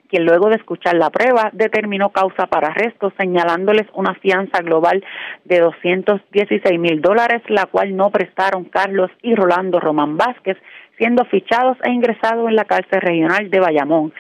quien luego de escuchar la prueba determinó causa para arresto, señalándoles una fianza global de 216 mil dólares, la cual no prestaron Carlos y Rolando Román Vázquez, siendo fichados e ingresados en la cárcel regional de Bayamón.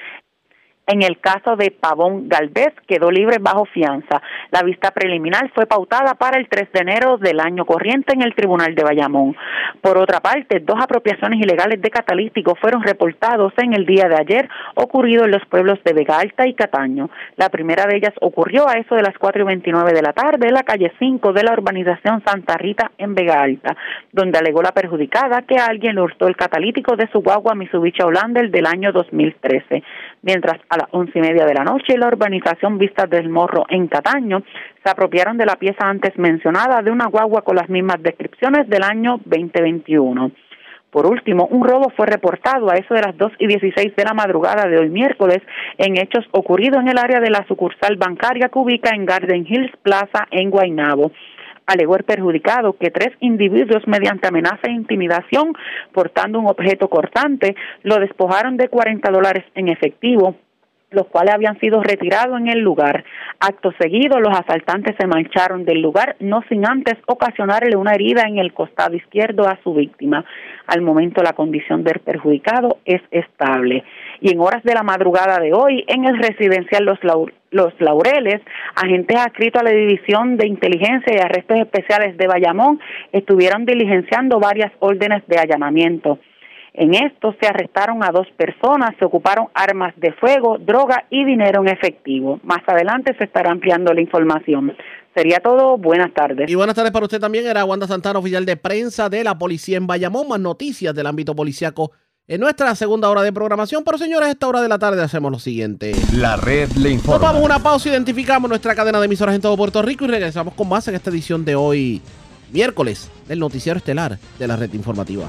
En el caso de Pavón Galvez, quedó libre bajo fianza. La vista preliminar fue pautada para el 3 de enero del año corriente en el Tribunal de Bayamón. Por otra parte, dos apropiaciones ilegales de catalíticos fueron reportados en el día de ayer, ocurrido en los pueblos de Vega Alta y Cataño. La primera de ellas ocurrió a eso de las 4 y 29 de la tarde en la calle 5 de la urbanización Santa Rita en Vega Alta, donde alegó la perjudicada que alguien le hurtó el catalítico de su guagua Mitsubishi Hollander del año 2013. Mientras a las once y media de la noche, la urbanización Vistas del Morro en Cataño se apropiaron de la pieza antes mencionada de una guagua con las mismas descripciones del año 2021. Por último, un robo fue reportado a eso de las 2 y 16 de la madrugada de hoy miércoles en hechos ocurridos en el área de la sucursal bancaria que ubica en Garden Hills Plaza en Guaynabo alegó el perjudicado que tres individuos mediante amenaza e intimidación portando un objeto cortante lo despojaron de 40 dólares en efectivo los cuales habían sido retirados en el lugar. Acto seguido, los asaltantes se marcharon del lugar, no sin antes ocasionarle una herida en el costado izquierdo a su víctima. Al momento, la condición del perjudicado es estable. Y en horas de la madrugada de hoy, en el residencial Los, los Laureles, agentes adscritos a la División de Inteligencia y Arrestos Especiales de Bayamón estuvieron diligenciando varias órdenes de allanamiento. En esto se arrestaron a dos personas, se ocuparon armas de fuego, droga y dinero en efectivo. Más adelante se estará ampliando la información. Sería todo. Buenas tardes. Y buenas tardes para usted también. Era Wanda Santana, oficial de prensa de la policía en Bayamón. Más noticias del ámbito policiaco en nuestra segunda hora de programación. Pero señores, a esta hora de la tarde hacemos lo siguiente. La red le informa. Nos vamos una pausa, identificamos nuestra cadena de emisoras en todo Puerto Rico y regresamos con más en esta edición de hoy, miércoles, del noticiero estelar de la red informativa.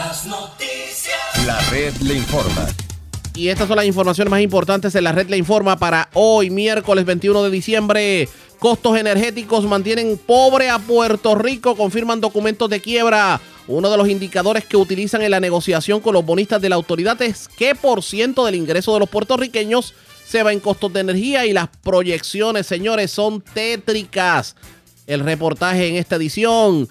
Las noticias. La red le informa. Y estas son las informaciones más importantes en la red le informa para hoy, miércoles 21 de diciembre. Costos energéticos mantienen pobre a Puerto Rico, confirman documentos de quiebra. Uno de los indicadores que utilizan en la negociación con los bonistas de la autoridad es qué por ciento del ingreso de los puertorriqueños se va en costos de energía y las proyecciones, señores, son tétricas. El reportaje en esta edición.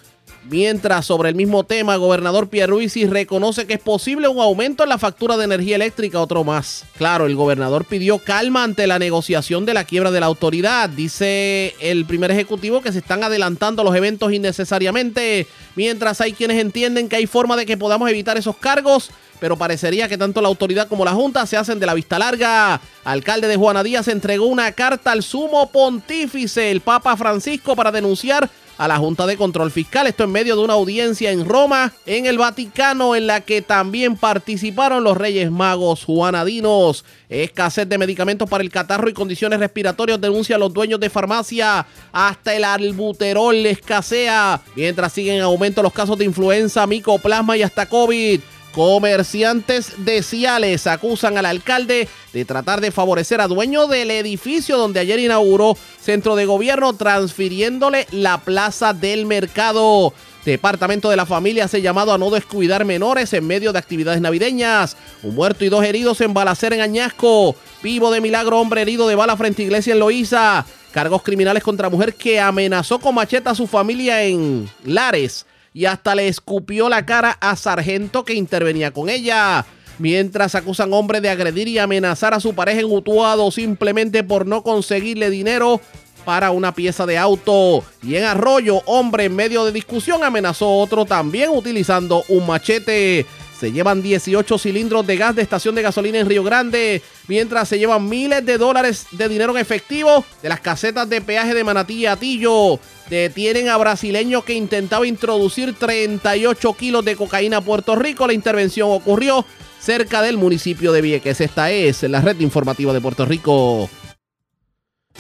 Mientras, sobre el mismo tema, gobernador Pierluisi reconoce que es posible un aumento en la factura de energía eléctrica, otro más. Claro, el gobernador pidió calma ante la negociación de la quiebra de la autoridad. Dice el primer ejecutivo que se están adelantando los eventos innecesariamente, mientras hay quienes entienden que hay forma de que podamos evitar esos cargos pero parecería que tanto la autoridad como la Junta se hacen de la vista larga. Alcalde de Juana Díaz entregó una carta al sumo pontífice, el Papa Francisco, para denunciar a la Junta de Control Fiscal. Esto en medio de una audiencia en Roma, en el Vaticano, en la que también participaron los Reyes Magos juanadinos. Escasez de medicamentos para el catarro y condiciones respiratorias denuncian los dueños de farmacia. Hasta el albuterol escasea. Mientras siguen en aumento los casos de influenza, micoplasma y hasta COVID. Comerciantes de Ciales acusan al alcalde de tratar de favorecer a dueño del edificio donde ayer inauguró centro de gobierno transfiriéndole la plaza del mercado. Departamento de la Familia hace llamado a no descuidar menores en medio de actividades navideñas. Un muerto y dos heridos en balacera en Añasco. Vivo de milagro, hombre herido de bala frente a iglesia en Loíza. Cargos criminales contra mujer que amenazó con macheta a su familia en Lares y hasta le escupió la cara a sargento que intervenía con ella. Mientras acusan hombre de agredir y amenazar a su pareja en Utuado simplemente por no conseguirle dinero para una pieza de auto. Y en Arroyo, hombre en medio de discusión amenazó otro también utilizando un machete. Se llevan 18 cilindros de gas de estación de gasolina en Río Grande, mientras se llevan miles de dólares de dinero en efectivo de las casetas de peaje de Manatí y Atillo. Detienen a brasileño que intentaba introducir 38 kilos de cocaína a Puerto Rico. La intervención ocurrió cerca del municipio de Vieques. Esta es la red informativa de Puerto Rico.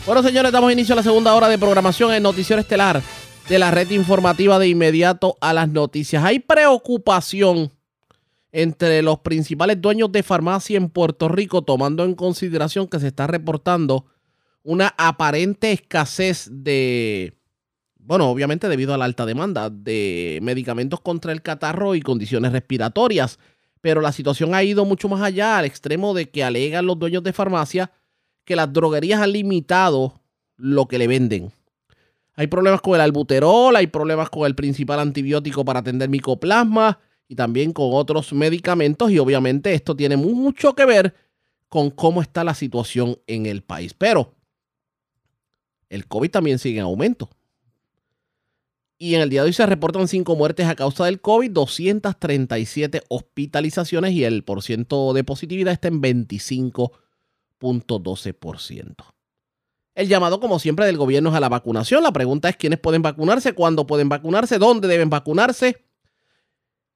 Bueno, señores, damos inicio a la segunda hora de programación en Noticiero Estelar de la red informativa de inmediato a las noticias. Hay preocupación entre los principales dueños de farmacia en Puerto Rico, tomando en consideración que se está reportando una aparente escasez de, bueno, obviamente debido a la alta demanda de medicamentos contra el catarro y condiciones respiratorias. Pero la situación ha ido mucho más allá, al extremo de que alegan los dueños de farmacia que las droguerías han limitado lo que le venden. Hay problemas con el albuterol, hay problemas con el principal antibiótico para atender micoplasma y también con otros medicamentos y obviamente esto tiene mucho que ver con cómo está la situación en el país. Pero el COVID también sigue en aumento. Y en el día de hoy se reportan cinco muertes a causa del COVID, 237 hospitalizaciones y el porcentaje de positividad está en 25.12%. El llamado, como siempre, del gobierno es a la vacunación. La pregunta es quiénes pueden vacunarse, cuándo pueden vacunarse, dónde deben vacunarse.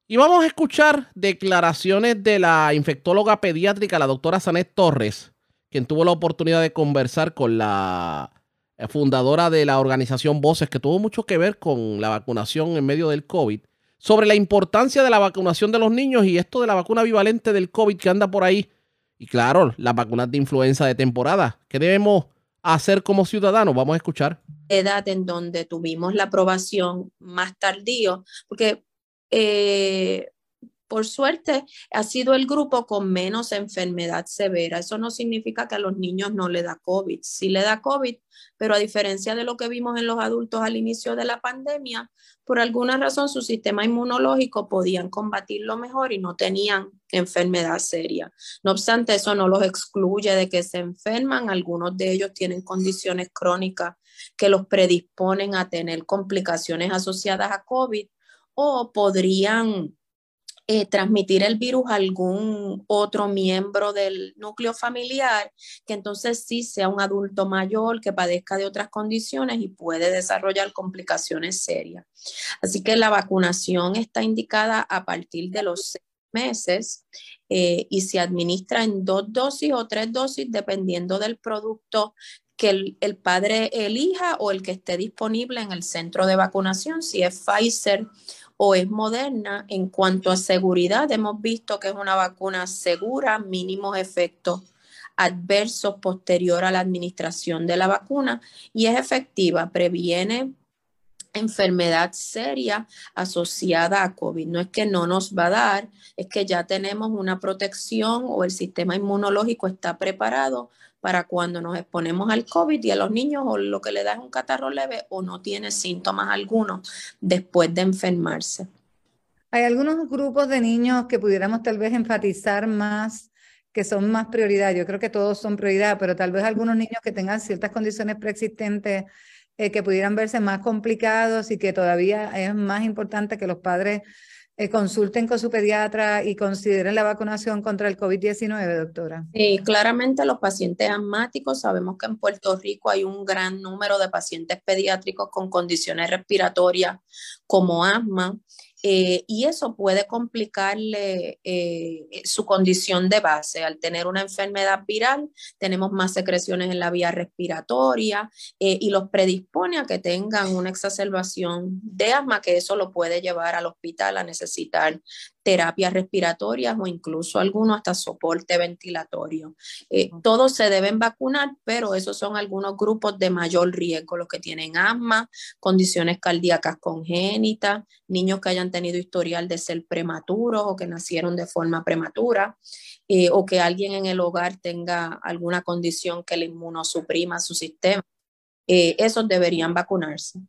Y vamos a escuchar declaraciones de la infectóloga pediátrica, la doctora Sanet Torres, quien tuvo la oportunidad de conversar con la eh, fundadora de la organización Voces, que tuvo mucho que ver con la vacunación en medio del COVID, sobre la importancia de la vacunación de los niños y esto de la vacuna bivalente del COVID que anda por ahí. Y claro, las vacunas de influenza de temporada. ¿Qué debemos hacer como ciudadanos? Vamos a escuchar. Edad en donde tuvimos la aprobación más tardío, porque eh, por suerte, ha sido el grupo con menos enfermedad severa. Eso no significa que a los niños no le da COVID. Sí le da COVID, pero a diferencia de lo que vimos en los adultos al inicio de la pandemia, por alguna razón su sistema inmunológico podían combatirlo mejor y no tenían enfermedad seria. No obstante, eso no los excluye de que se enferman. Algunos de ellos tienen condiciones crónicas que los predisponen a tener complicaciones asociadas a COVID o podrían eh, transmitir el virus a algún otro miembro del núcleo familiar, que entonces sí sea un adulto mayor que padezca de otras condiciones y puede desarrollar complicaciones serias. Así que la vacunación está indicada a partir de los seis meses eh, y se administra en dos dosis o tres dosis dependiendo del producto que el, el, padre elija o el que esté disponible en el centro de vacunación, si es Pfizer o es moderna. En cuanto a seguridad, hemos visto que es una vacuna segura, mínimos efectos adversos posterior a la administración de la vacuna y es efectiva, previene enfermedad seria asociada a COVID. No es que no nos va a dar, es que ya tenemos una protección o el sistema inmunológico está preparado para cuando nos exponemos al COVID y a los niños o lo que le da es un catarro leve o no tiene síntomas algunos después de enfermarse. Hay algunos grupos de niños que pudiéramos tal vez enfatizar más que son más prioridad. Yo creo que todos son prioridad, pero tal vez algunos niños que tengan ciertas condiciones preexistentes eh, que pudieran verse más complicados y que todavía es más importante que los padres eh, consulten con su pediatra y consideren la vacunación contra el COVID-19, doctora. Sí, claramente los pacientes asmáticos, sabemos que en Puerto Rico hay un gran número de pacientes pediátricos con condiciones respiratorias como asma eh, y eso puede complicarle eh, su condición de base. Al tener una enfermedad viral, tenemos más secreciones en la vía respiratoria eh, y los predispone a que tengan una exacerbación de asma, que eso lo puede llevar al hospital a necesitar terapias respiratorias o incluso algunos hasta soporte ventilatorio. Eh, todos se deben vacunar, pero esos son algunos grupos de mayor riesgo, los que tienen asma, condiciones cardíacas congénitas, niños que hayan tenido historial de ser prematuros o que nacieron de forma prematura, eh, o que alguien en el hogar tenga alguna condición que le inmunosuprima su sistema. Eh, esos deberían vacunarse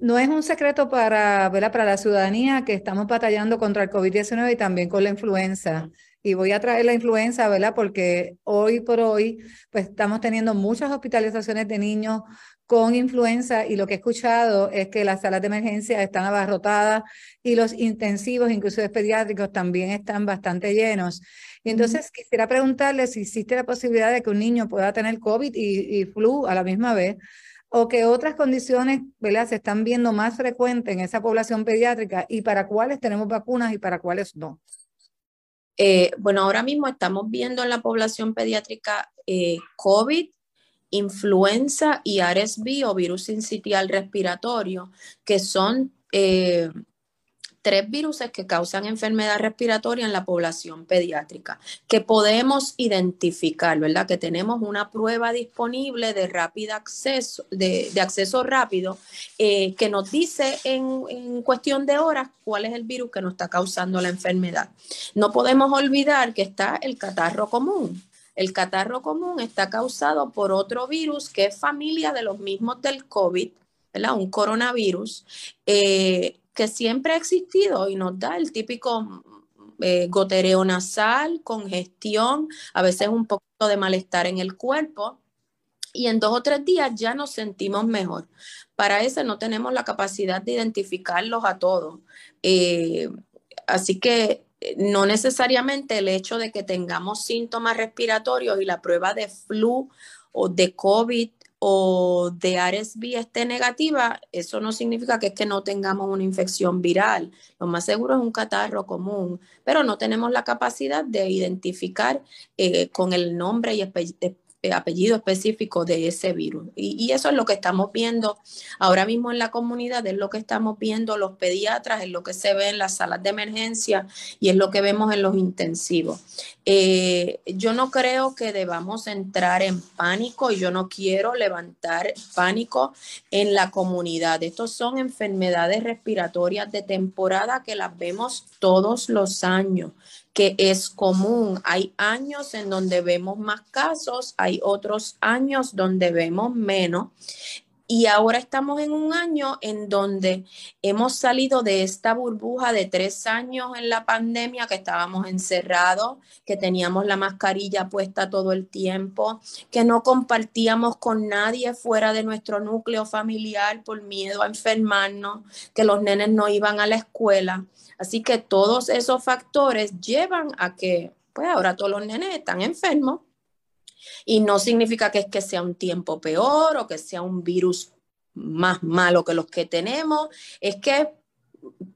no es un secreto para, para la ciudadanía que estamos batallando contra el COVID-19 y también con la influenza. Y voy a traer la influenza, ¿verdad? Porque hoy por hoy, pues estamos teniendo muchas hospitalizaciones de niños con influenza y lo que he escuchado es que las salas de emergencia están abarrotadas y los intensivos, incluso pediátricos, también están bastante llenos. Y entonces quisiera preguntarle si existe la posibilidad de que un niño pueda tener COVID y, y flu a la misma vez o que otras condiciones ¿verdad? se están viendo más frecuentes en esa población pediátrica y para cuáles tenemos vacunas y para cuáles no? Eh, bueno, ahora mismo estamos viendo en la población pediátrica eh, COVID, influenza y RSV o virus sincitial respiratorio, que son eh, tres virus que causan enfermedad respiratoria en la población pediátrica, que podemos identificar, ¿verdad? Que tenemos una prueba disponible de rápido acceso, de, acceso rápido, eh, que nos dice en, cuestión de horas cuál es el virus que nos está causando la enfermedad. No podemos olvidar que está el catarro común. El catarro común está causado por otro virus que es familia de los mismos del COVID, ¿verdad? Un coronavirus. Eh, que siempre ha existido y nos da el típico eh, gotereo nasal, congestión, a veces un poquito de malestar en el cuerpo. Y en dos o tres días ya nos sentimos mejor. Para eso no tenemos la capacidad de identificarlos a todos. Eh, así que eh, no necesariamente el hecho de que tengamos síntomas respiratorios y la prueba de flu o de COVID o de RSV esté negativa, eso no significa que es que no tengamos una infección viral. Lo más seguro es un catarro común, pero no tenemos la capacidad de identificar eh, con el nombre y eh, apellido específico de ese virus. Y, eso es lo que estamos viendo ahora mismo en la comunidad, es lo que estamos viendo los pediatras, es lo que se ve en las salas de emergencia y es lo que vemos en los intensivos. Eh, yo no creo que debamos entrar en pánico y yo no quiero levantar pánico en la comunidad. Estos son enfermedades respiratorias de temporada que las vemos todos los años que es común. Hay años en donde vemos más casos, hay otros años donde vemos menos. Y ahora estamos en un año en donde hemos salido de esta burbuja de tres años en la pandemia, que estábamos encerrados, que teníamos la mascarilla puesta todo el tiempo, que no compartíamos con nadie fuera de nuestro núcleo familiar por miedo a enfermarnos, que los nenes no iban a la escuela. Así que todos esos factores llevan a que, pues ahora todos los nenes están enfermos y no significa que es que sea un tiempo peor o que sea un virus más malo que los que tenemos, es que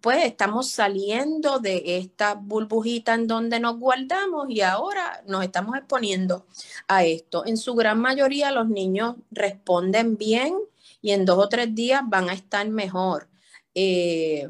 pues estamos saliendo de esta burbujita en donde nos guardamos y ahora nos estamos exponiendo a esto. En su gran mayoría los niños responden bien y en dos o tres días van a estar mejor. Eh,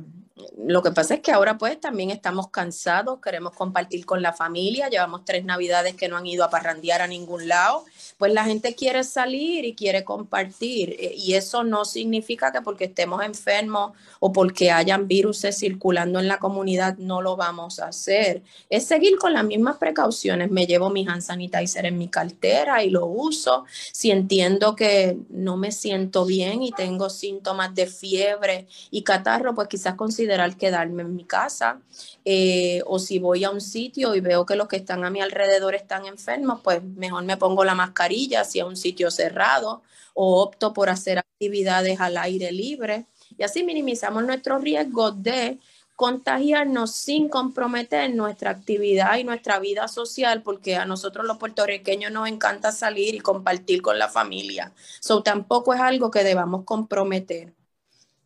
lo que pasa es que ahora pues también estamos cansados, queremos compartir con la familia, llevamos tres navidades que no han ido a parrandear a ningún lado pues la gente quiere salir y quiere compartir. Eh, y eso no significa que porque estemos enfermos o porque hayan virus circulando en la comunidad no lo vamos a hacer. Es seguir con las mismas precauciones. Me llevo mi hand sanitizer en mi cartera y lo uso. Si entiendo que no me siento bien y tengo síntomas de fiebre y catarro, pues quizás considerar quedarme en mi casa. Eh, o si voy a un sitio y veo que los que están a mi alrededor están enfermos, pues mejor me pongo la mascarilla si es un sitio cerrado o opto por hacer actividades al aire libre y así minimizamos nuestro riesgo de contagiarnos sin comprometer nuestra actividad y nuestra vida social, porque a nosotros los puertorriqueños nos encanta salir y compartir con la familia. So tampoco es algo que debamos comprometer.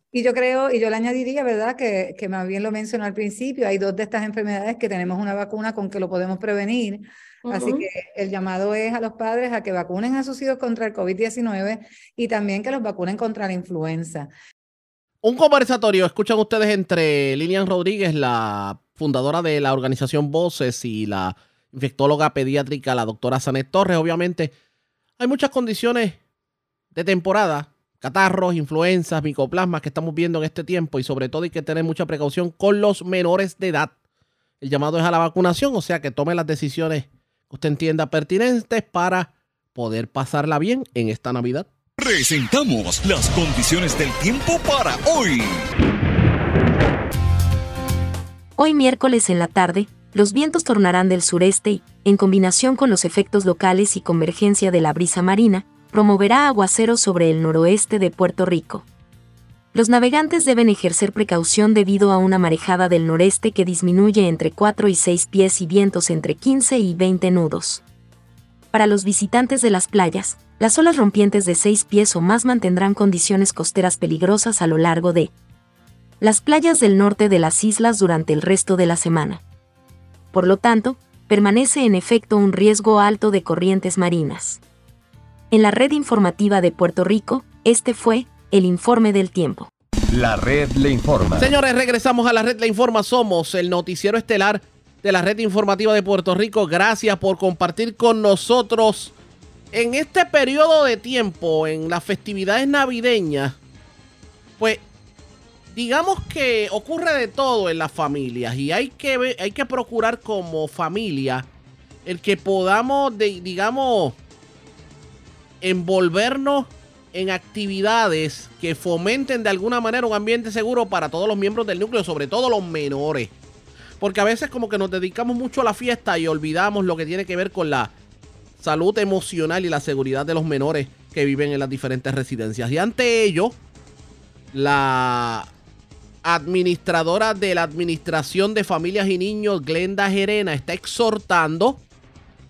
Y yo creo, y yo le añadiría, ¿verdad? Que, que más bien lo mencionó al principio, hay dos de estas enfermedades que tenemos una vacuna con que lo podemos prevenir. Así que el llamado es a los padres a que vacunen a sus hijos contra el COVID-19 y también que los vacunen contra la influenza. Un conversatorio, escuchan ustedes entre Lilian Rodríguez, la fundadora de la organización Voces, y la infectóloga pediátrica, la doctora Sanet Torres. Obviamente, hay muchas condiciones de temporada catarros, influencias, micoplasmas que estamos viendo en este tiempo y sobre todo hay que tener mucha precaución con los menores de edad. El llamado es a la vacunación, o sea que tome las decisiones usted entienda pertinentes para poder pasarla bien en esta Navidad. Presentamos las condiciones del tiempo para hoy. Hoy miércoles en la tarde, los vientos tornarán del sureste y, en combinación con los efectos locales y convergencia de la brisa marina, promoverá aguaceros sobre el noroeste de Puerto Rico. Los navegantes deben ejercer precaución debido a una marejada del noreste que disminuye entre 4 y 6 pies y vientos entre 15 y 20 nudos. Para los visitantes de las playas, las olas rompientes de 6 pies o más mantendrán condiciones costeras peligrosas a lo largo de las playas del norte de las islas durante el resto de la semana. Por lo tanto, permanece en efecto un riesgo alto de corrientes marinas. En la red informativa de Puerto Rico, este fue el informe del tiempo. La red le informa. Señores, regresamos a la red le informa. Somos el noticiero estelar de la red informativa de Puerto Rico. Gracias por compartir con nosotros en este periodo de tiempo, en las festividades navideñas. Pues digamos que ocurre de todo en las familias y hay que, hay que procurar como familia el que podamos, de- digamos, envolvernos en actividades que fomenten de alguna manera un ambiente seguro para todos los miembros del núcleo, sobre todo los menores. Porque a veces como que nos dedicamos mucho a la fiesta y olvidamos lo que tiene que ver con la salud emocional y la seguridad de los menores que viven en las diferentes residencias. Y ante ello, la administradora de la Administración de Familias y Niños, Glenda Gerena, está exhortando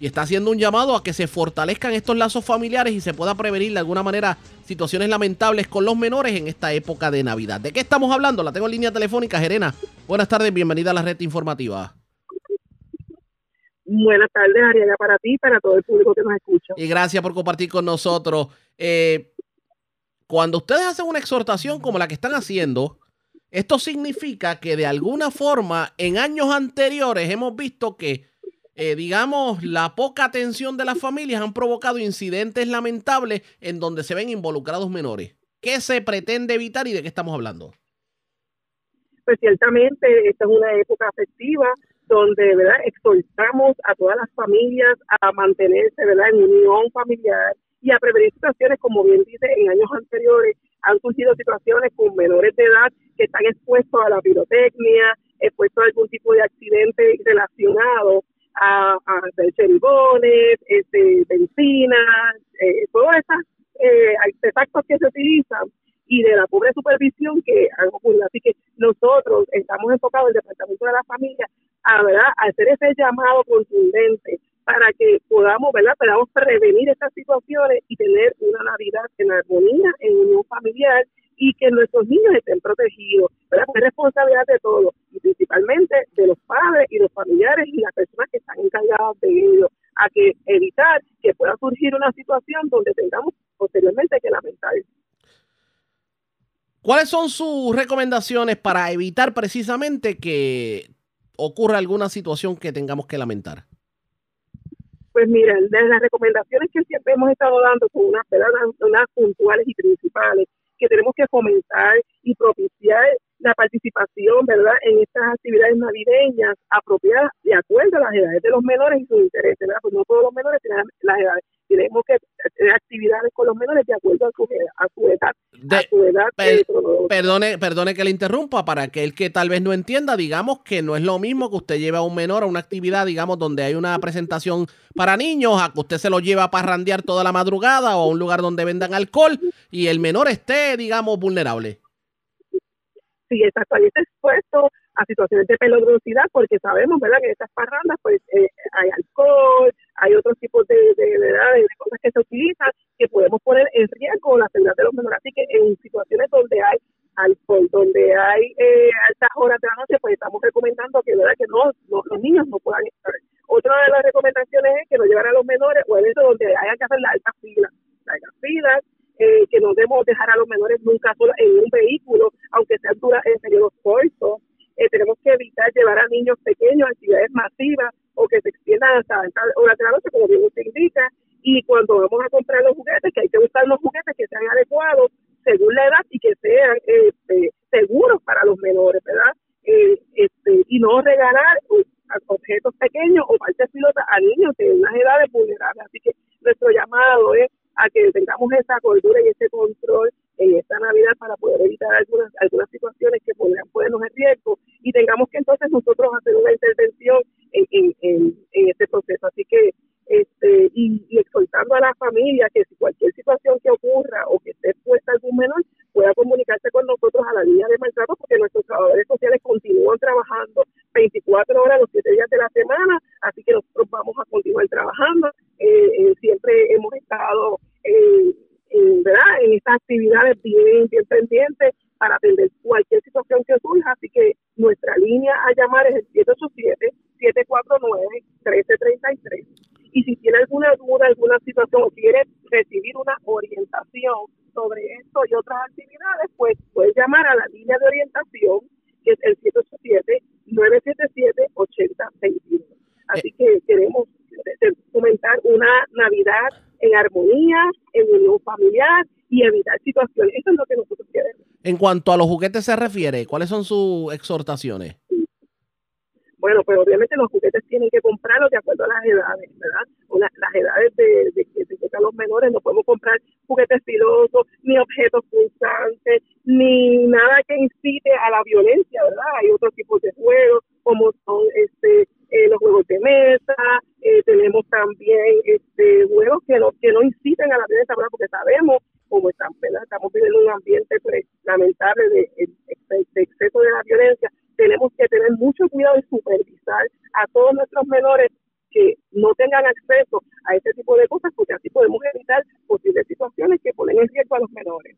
y está haciendo un llamado a que se fortalezcan estos lazos familiares y se pueda prevenir de alguna manera situaciones lamentables con los menores en esta época de Navidad. ¿De qué estamos hablando? La tengo en línea telefónica, Gerena. Buenas tardes, bienvenida a la red informativa. Buenas tardes, Ariana, para ti y para todo el público que nos escucha. Y gracias por compartir con nosotros. Eh, cuando ustedes hacen una exhortación como la que están haciendo, esto significa que de alguna forma en años anteriores hemos visto que, eh, digamos, la poca atención de las familias han provocado incidentes lamentables en donde se ven involucrados menores. ¿Qué se pretende evitar y de qué estamos hablando? Pues ciertamente esta es una época festiva donde, ¿verdad?, exhortamos a todas las familias a mantenerse, ¿verdad?, en unión familiar y a prevenir situaciones, como bien dice, en años anteriores han surgido situaciones con menores de edad que están expuestos a la pirotecnia, expuestos a algún tipo de accidente relacionado a, a cheribones, este, bencinas, eh, todas esas eh, artefactos que se utilizan y de la pobre supervisión que han ocurrido. Así que nosotros estamos enfocados, el Departamento de la Familia, a, ¿verdad? a hacer ese llamado contundente para que podamos, ¿verdad? podamos prevenir estas situaciones y tener una Navidad en armonía, en unión familiar y que nuestros niños estén protegidos. ¿verdad? Es responsabilidad de todos y principalmente de los padres y los familiares y las personas que están encargadas de ello, a que evitar que pueda surgir una situación donde tengamos posteriormente que lamentar. ¿Cuáles son sus recomendaciones para evitar precisamente que ocurra alguna situación que tengamos que lamentar? Pues mira, de las recomendaciones que siempre hemos estado dando son unas, unas puntuales y principales que tenemos que fomentar y propiciar la participación, ¿verdad?, en estas actividades navideñas apropiadas de acuerdo a las edades de los menores y sus intereses, ¿verdad? Pues no todos los menores tienen las edades. Tenemos que tener actividades con los menores de acuerdo a su, a su edad. a su edad Per- perdone, perdone que le interrumpa, para aquel que tal vez no entienda, digamos que no es lo mismo que usted lleve a un menor a una actividad, digamos, donde hay una presentación para niños, a que usted se lo lleva a parrandear toda la madrugada o a un lugar donde vendan alcohol y el menor esté, digamos, vulnerable. Ahí está expuesto a situaciones de peligrosidad porque sabemos, ¿verdad?, que en estas parrandas pues eh, hay alcohol, hay otros tipos de, de, ¿verdad? de cosas que se utilizan que podemos poner en riesgo la seguridad de los menores. Así que en situaciones donde hay alcohol, donde hay eh, altas horas de la noche, pues estamos recomendando que, ¿verdad? que no, los niños no puedan estar. Otra de las recomendaciones es que no llevar a los menores o eventos donde haya que hacer las altas filas, largas filas, eh, que no debemos dejar a los menores nunca solos en un vehículo, aunque sea dura en periodos cortos. Eh, tenemos que evitar llevar a niños pequeños a actividades masivas o que se extiendan hasta altas horas de la noche, como bien usted indica. Y cuando vamos a comprar los juguetes, que hay que buscar los juguetes que sean adecuados según la edad y que sean este, seguros para los menores, ¿verdad? Eh, este, y no regalar objetos pequeños o partes pilotas a niños de unas edades vulnerables. Así que nuestro llamado es a que tengamos esa cordura y ese control en esta Navidad para poder evitar algunas algunas situaciones que podrían ponernos en riesgo y tengamos que entonces nosotros hacer una intervención en, en, en, en este proceso. Así que este y, y exhortando a la familia que si cualquier situación que ocurra o que esté expuesta algún menor pueda comunicarse con nosotros a la línea de maltrato porque nuestros trabajadores sociales continúan trabajando 24 horas los 7 días de la semana, así que nosotros vamos a continuar trabajando. Eh, eh, siempre hemos estado eh, en, estas actividades bien, bien pendientes para atender cualquier situación que surja, así que nuestra línea a llamar es el 787-749-1333. Y si tiene alguna duda, alguna situación o quiere recibir una orientación sobre esto y otras actividades, pues puedes llamar a la línea de orientación, que es el 787-977-8021. Así que queremos fomentar una Navidad en armonía, en unión familiar y evitar situaciones. Eso es lo que nosotros queremos. En cuanto a los juguetes se refiere, ¿cuáles son sus exhortaciones? Bueno, pues obviamente los juguetes tienen que comprarlos de acuerdo a las edades, ¿verdad? las edades de, de que se tocan los menores, no podemos comprar juguetes filosos, ni objetos pulsantes, ni nada que incite a la violencia, ¿verdad? Hay otros tipos de juegos, como son este eh, los juegos de mesa, eh, tenemos también este juegos que no que no inciten a la violencia, ¿verdad? Porque sabemos cómo están, ¿verdad? Estamos viviendo un ambiente pues, lamentable de, de exceso de la violencia tenemos que tener mucho cuidado y supervisar a todos nuestros menores que no tengan acceso a este tipo de cosas, porque así podemos evitar posibles situaciones que ponen en riesgo a los menores.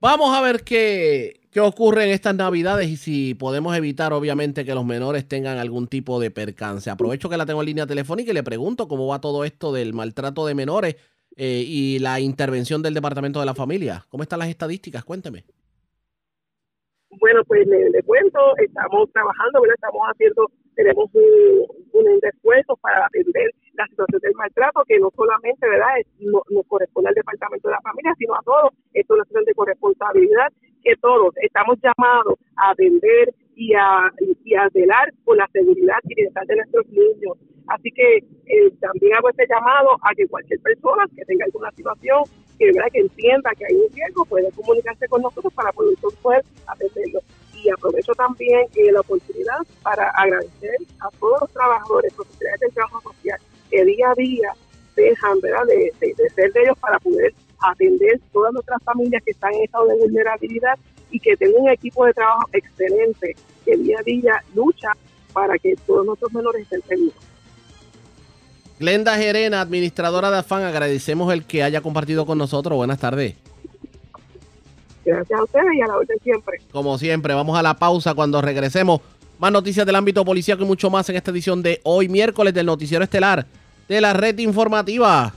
Vamos a ver qué, qué ocurre en estas navidades y si podemos evitar, obviamente, que los menores tengan algún tipo de percance. Aprovecho que la tengo en línea telefónica y le pregunto cómo va todo esto del maltrato de menores eh, y la intervención del Departamento de la Familia. ¿Cómo están las estadísticas? Cuénteme. Bueno, pues le, cuento, estamos trabajando, estamos haciendo, tenemos un, un para atender la situación del maltrato, que no solamente, ¿verdad?, no, nos corresponde al Departamento de la Familia, sino a todos. Esto es una situación de corresponsabilidad que todos estamos llamados a atender y a, y a velar por la seguridad y bienestar de nuestros niños. Así que eh, también hago este llamado a que cualquier persona que tenga alguna situación que, que entienda que hay un riesgo puede comunicarse con nosotros para poder, poder atenderlo. Y aprovecho también eh, la oportunidad para agradecer a todos los trabajadores, profesionales del trabajo social, que día a día dejan ¿verdad? De, de, ser de ellos para poder atender todas nuestras familias que están en estado de vulnerabilidad y que tengan un equipo de trabajo excelente que día a día lucha para que todos nuestros menores estén seguros. Glenda Gerena, administradora de AFAN, agradecemos el que haya compartido con nosotros. Buenas tardes. Gracias a ustedes y a la orden siempre. Como siempre, vamos a la pausa cuando regresemos. Más noticias del ámbito policial y mucho más en esta edición de hoy miércoles del Noticiero Estelar de la Red Informativa.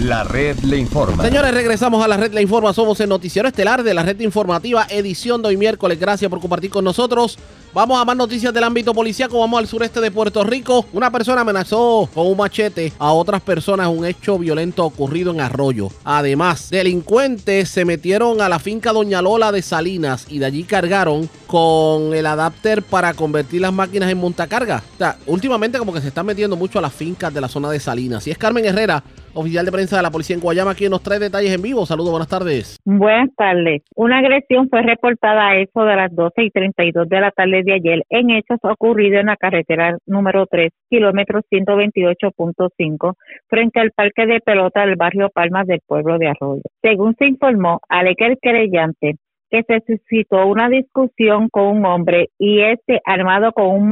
La red le informa. Señores, regresamos a la red le informa. Somos el noticiero estelar de la red informativa, edición de hoy miércoles. Gracias por compartir con nosotros. Vamos a más noticias del ámbito policíaco. Vamos al sureste de Puerto Rico. Una persona amenazó con un machete a otras personas. Un hecho violento ocurrido en Arroyo. Además, delincuentes se metieron a la finca Doña Lola de Salinas y de allí cargaron con el adapter para convertir las máquinas en montacarga. O sea, últimamente como que se están metiendo mucho a las fincas de la zona de Salinas. Y es Carmen Herrera, oficial de prensa de la policía en Guayama, quien nos trae detalles en vivo. Saludos, buenas tardes. Buenas tardes. Una agresión fue reportada a eso de las 12 y 32 de la tarde de ayer en hechos ocurridos en la carretera número 3, kilómetro 128.5, frente al parque de pelota del barrio Palmas del pueblo de Arroyo. Según se informó, alega el querellante que se suscitó una discusión con un hombre y este, armado con un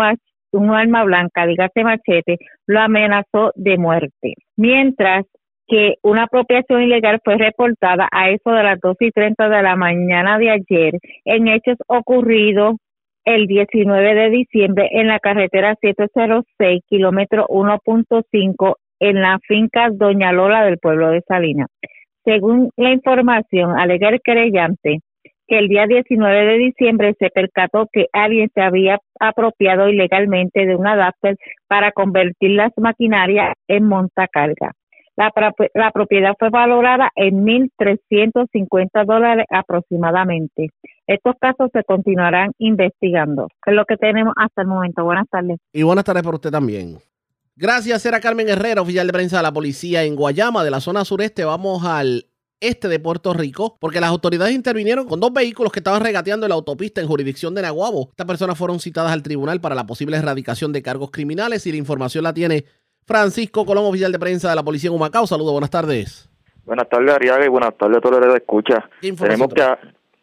un arma blanca, dígase machete, lo amenazó de muerte. Mientras que una apropiación ilegal fue reportada a eso de las 2 y 30 de la mañana de ayer en hechos ocurridos el 19 de diciembre en la carretera 706, kilómetro 1.5, en la finca Doña Lola del pueblo de Salinas. Según la información, alega el querellante que el día 19 de diciembre se percató que alguien se había apropiado ilegalmente de un adapter para convertir las maquinarias en montacarga. La, la propiedad fue valorada en 1.350 dólares aproximadamente. Estos casos se continuarán investigando. Es lo que tenemos hasta el momento. Buenas tardes. Y buenas tardes para usted también. Gracias, era Carmen Herrera, oficial de prensa de la policía en Guayama, de la zona sureste. Vamos al este de Puerto Rico, porque las autoridades intervinieron con dos vehículos que estaban regateando en la autopista en jurisdicción de Naguabo. Estas personas fueron citadas al tribunal para la posible erradicación de cargos criminales y la información la tiene Francisco Colón, oficial de prensa de la Policía en Humacao. Saludos, buenas tardes. Buenas tardes, Ariaga, y buenas tardes a todos los que escucha. Tenemos que,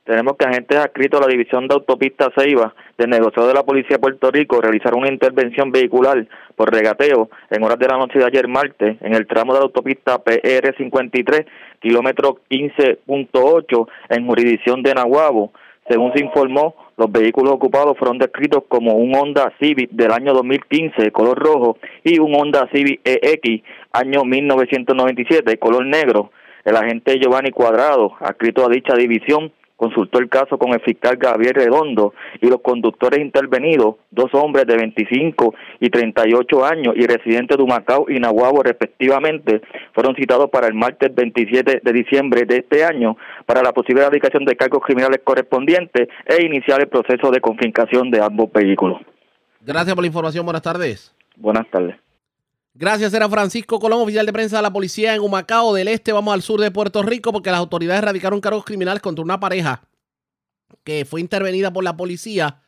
tenemos que agentes adscritos a la División de Autopista Ceiba del negociado de la Policía de Puerto Rico realizaron una intervención vehicular por regateo en horas de la noche de ayer martes en el tramo de la autopista PR53, kilómetro 15.8, en jurisdicción de Nahuabo. Según se informó, Los vehículos ocupados fueron descritos como un Honda Civic del año 2015 de color rojo y un Honda Civic EX año 1997 de color negro. El agente Giovanni Cuadrado, adscrito a dicha división, consultó el caso con el fiscal Gabriel Redondo y los conductores intervenidos, dos hombres de 25 y 38 años y residentes de Humacao y Nahuabo respectivamente, fueron citados para el martes 27 de diciembre de este año para la posible erradicación de cargos criminales correspondientes e iniciar el proceso de confiscación de ambos vehículos. Gracias por la información. Buenas tardes. Buenas tardes. Gracias, era Francisco Colón, oficial de prensa de la policía en Humacao del Este. Vamos al sur de Puerto Rico porque las autoridades radicaron cargos criminales contra una pareja que fue intervenida por la policía.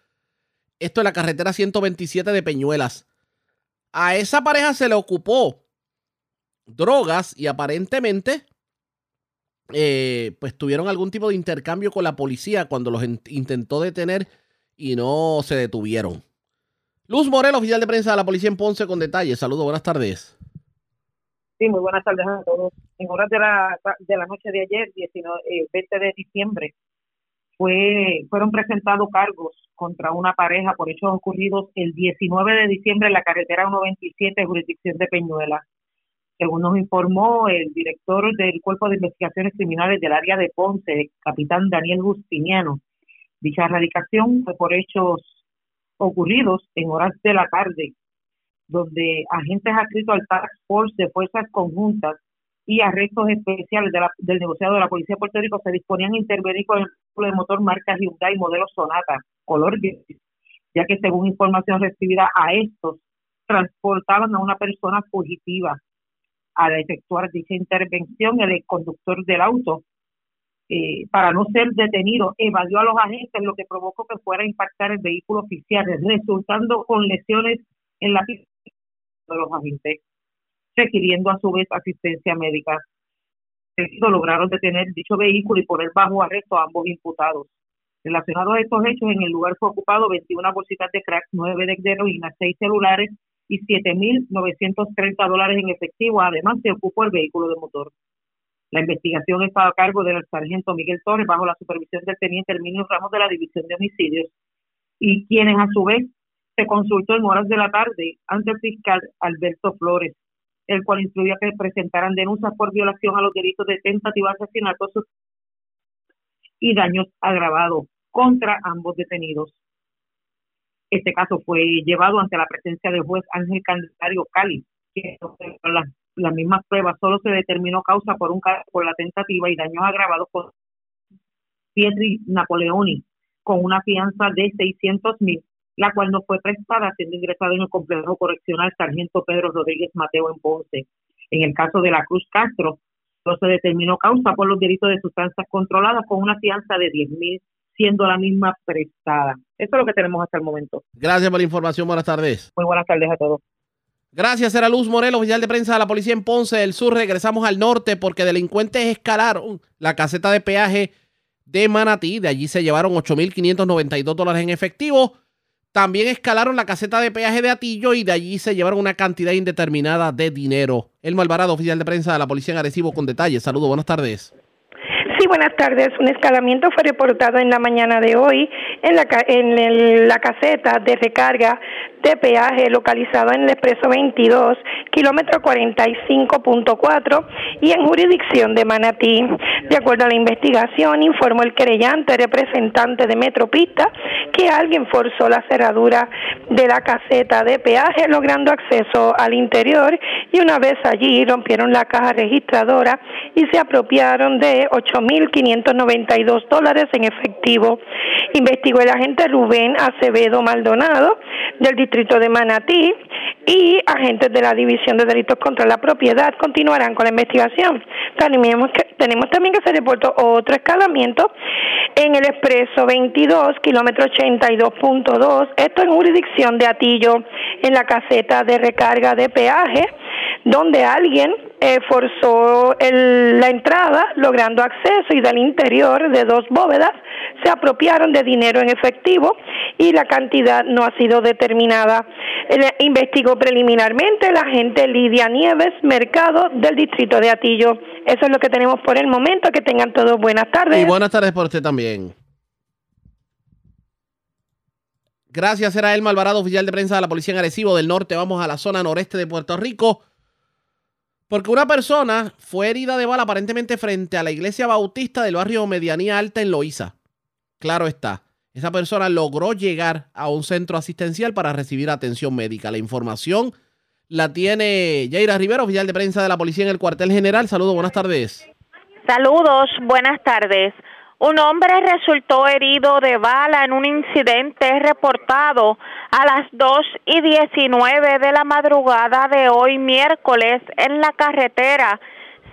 Esto en la carretera 127 de Peñuelas. A esa pareja se le ocupó drogas y aparentemente eh, pues tuvieron algún tipo de intercambio con la policía cuando los intentó detener y no se detuvieron. Luz Morel, oficial de prensa de la policía en Ponce, con detalles. Saludos, buenas tardes. Sí, muy buenas tardes a todos. En horas de la, de la noche de ayer, 19, 20 eh, de diciembre, fue, fueron presentados cargos contra una pareja por hechos ocurridos el 19 de diciembre en la carretera 127, jurisdicción de Peñuela. Según nos informó el director del Cuerpo de Investigaciones Criminales del área de Ponce, capitán Daniel Justiniano, dicha erradicación fue por hechos ocurridos en horas de la tarde, donde agentes adscritos al Task Force de Fuerzas Conjuntas y arrestos especiales del negociado de la Policía de Puerto Rico se disponían a intervenir con el motor marca Hyundai modelo Sonata, color gris, ya que según información recibida a estos, transportaban a una persona fugitiva. Al efectuar dicha intervención, el conductor del auto eh, para no ser detenido, evadió a los agentes, lo que provocó que fuera a impactar el vehículo oficial, resultando con lesiones en la de los agentes, requiriendo a su vez asistencia médica. Lograron detener dicho vehículo y poner bajo arresto a ambos imputados. Relacionados a estos hechos, en el lugar fue ocupado 21 bolsitas de crack, 9 de heroína, 6 celulares y 7.930 dólares en efectivo. Además, se ocupó el vehículo de motor. La investigación está a cargo del sargento Miguel Torres bajo la supervisión del teniente Herminio Ramos de la División de Homicidios y quienes a su vez se consultó en horas de la tarde ante el fiscal Alberto Flores, el cual instruyó que presentaran denuncias por violación a los delitos de tentativa de asesinato y daños agravados contra ambos detenidos. Este caso fue llevado ante la presencia del juez Ángel Candelario Cali, que las mismas pruebas, solo se determinó causa por un por la tentativa y daños agravados por Pietri Napoleoni con una fianza de 600 mil, la cual no fue prestada siendo ingresada en el complejo correccional Sargento Pedro Rodríguez Mateo en Ponce. En el caso de la Cruz Castro, no se determinó causa por los delitos de sustancias controladas con una fianza de 10 mil, siendo la misma prestada. Eso es lo que tenemos hasta el momento. Gracias por la información. Buenas tardes. Muy buenas tardes a todos. Gracias, era Luz Morel, oficial de prensa de la policía en Ponce del Sur. Regresamos al norte porque delincuentes escalaron la caseta de peaje de Manatí. De allí se llevaron 8.592 dólares en efectivo. También escalaron la caseta de peaje de Atillo y de allí se llevaron una cantidad indeterminada de dinero. El Malvarado, oficial de prensa de la policía en Arecibo, con detalles. Saludos, buenas tardes. Sí, buenas tardes. Un escalamiento fue reportado en la mañana de hoy en la, en la caseta de recarga de peaje localizado en el expreso 22, kilómetro 45.4 y en jurisdicción de Manatí. De acuerdo a la investigación, informó el querellante representante de Metropista que alguien forzó la cerradura de la caseta de peaje logrando acceso al interior y una vez allí rompieron la caja registradora y se apropiaron de 8.592 dólares en efectivo. Investigó el agente Rubén Acevedo Maldonado del Distrito de Manatí y agentes de la División de Delitos contra la Propiedad continuarán con la investigación. Tenemos, tenemos también que se reportó otro escalamiento en el expreso 22, kilómetro 82.2, esto en jurisdicción de Atillo, en la caseta de recarga de peaje, donde alguien eh, forzó la entrada, logrando acceso y del interior de dos bóvedas se apropiaron de dinero en efectivo y la cantidad no ha sido determinada. investigó preliminarmente la agente Lidia Nieves Mercado del distrito de Atillo. Eso es lo que tenemos por el momento. Que tengan todos buenas tardes. Y buenas tardes por usted también. Gracias, era Elma Alvarado, oficial de prensa de la Policía en Arecibo del Norte. Vamos a la zona noreste de Puerto Rico. Porque una persona fue herida de bala aparentemente frente a la iglesia bautista del barrio Medianía Alta en Loíza. Claro está, esa persona logró llegar a un centro asistencial para recibir atención médica. La información la tiene Yaira Rivera, oficial de prensa de la policía en el cuartel general. Saludos, buenas tardes. Saludos, buenas tardes. Un hombre resultó herido de bala en un incidente reportado a las 2 y 19 de la madrugada de hoy miércoles en la carretera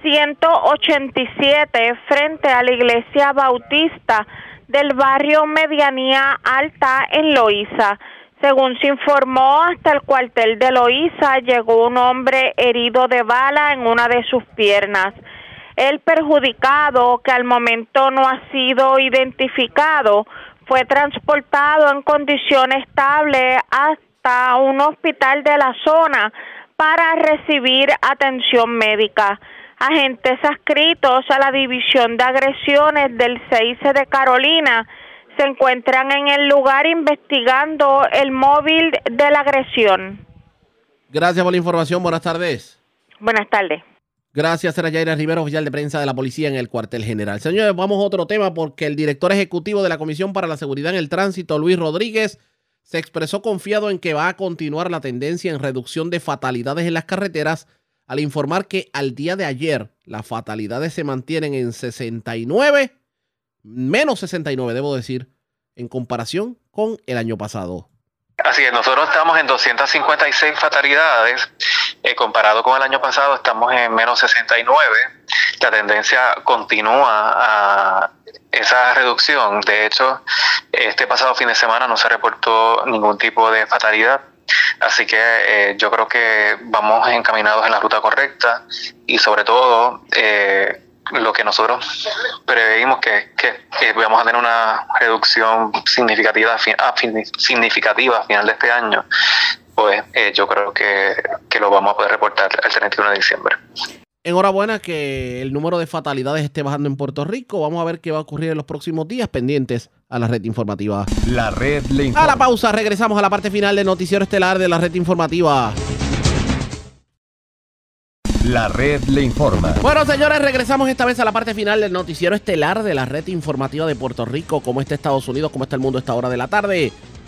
187 frente a la iglesia bautista del barrio Medianía Alta en Loíza. Según se informó, hasta el cuartel de Loíza llegó un hombre herido de bala en una de sus piernas. El perjudicado, que al momento no ha sido identificado, fue transportado en condición estable hasta un hospital de la zona para recibir atención médica. Agentes adscritos a la División de Agresiones del CIC de Carolina se encuentran en el lugar investigando el móvil de la agresión. Gracias por la información. Buenas tardes. Buenas tardes. Gracias, era Yaira Rivera, oficial de prensa de la policía en el cuartel general. Señores, vamos a otro tema porque el director ejecutivo de la Comisión para la Seguridad en el Tránsito, Luis Rodríguez, se expresó confiado en que va a continuar la tendencia en reducción de fatalidades en las carreteras al informar que al día de ayer las fatalidades se mantienen en 69, menos 69 debo decir, en comparación con el año pasado. Así es, nosotros estamos en 256 fatalidades, eh, comparado con el año pasado estamos en menos 69. La tendencia continúa a esa reducción. De hecho, este pasado fin de semana no se reportó ningún tipo de fatalidad. Así que eh, yo creo que vamos encaminados en la ruta correcta y sobre todo eh, lo que nosotros preveímos que, que, vamos a tener una reducción significativa significativa a final de este año, pues eh, yo creo que, que lo vamos a poder reportar el 31 de diciembre. Enhorabuena que el número de fatalidades esté bajando en Puerto Rico. Vamos a ver qué va a ocurrir en los próximos días pendientes a la red informativa. La red le A la pausa, regresamos a la parte final del noticiero estelar de la red informativa. La red le informa. Bueno, señores, regresamos esta vez a la parte final del noticiero estelar de la red informativa de Puerto Rico. ¿Cómo está Estados Unidos? ¿Cómo está el mundo a esta hora de la tarde?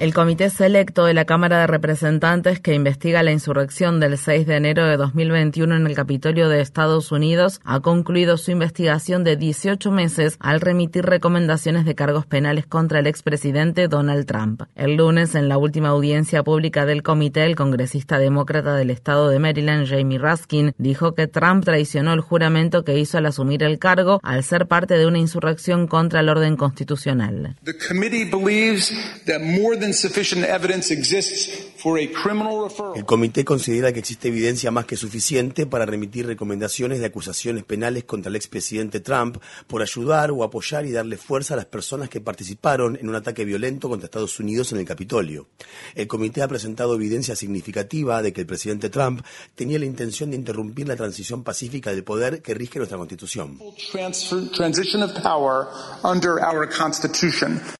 El Comité Selecto de la Cámara de Representantes que investiga la insurrección del 6 de enero de 2021 en el Capitolio de Estados Unidos ha concluido su investigación de 18 meses al remitir recomendaciones de cargos penales contra el expresidente Donald Trump. El lunes, en la última audiencia pública del comité, el congresista demócrata del estado de Maryland, Jamie Raskin, dijo que Trump traicionó el juramento que hizo al asumir el cargo al ser parte de una insurrección contra el orden constitucional. El comité considera que existe evidencia más que suficiente para remitir recomendaciones de acusaciones penales contra el expresidente Trump por ayudar o apoyar y darle fuerza a las personas que participaron en un ataque violento contra Estados Unidos en el Capitolio. El comité ha presentado evidencia significativa de que el presidente Trump tenía la intención de interrumpir la transición pacífica del poder que rige nuestra Constitución.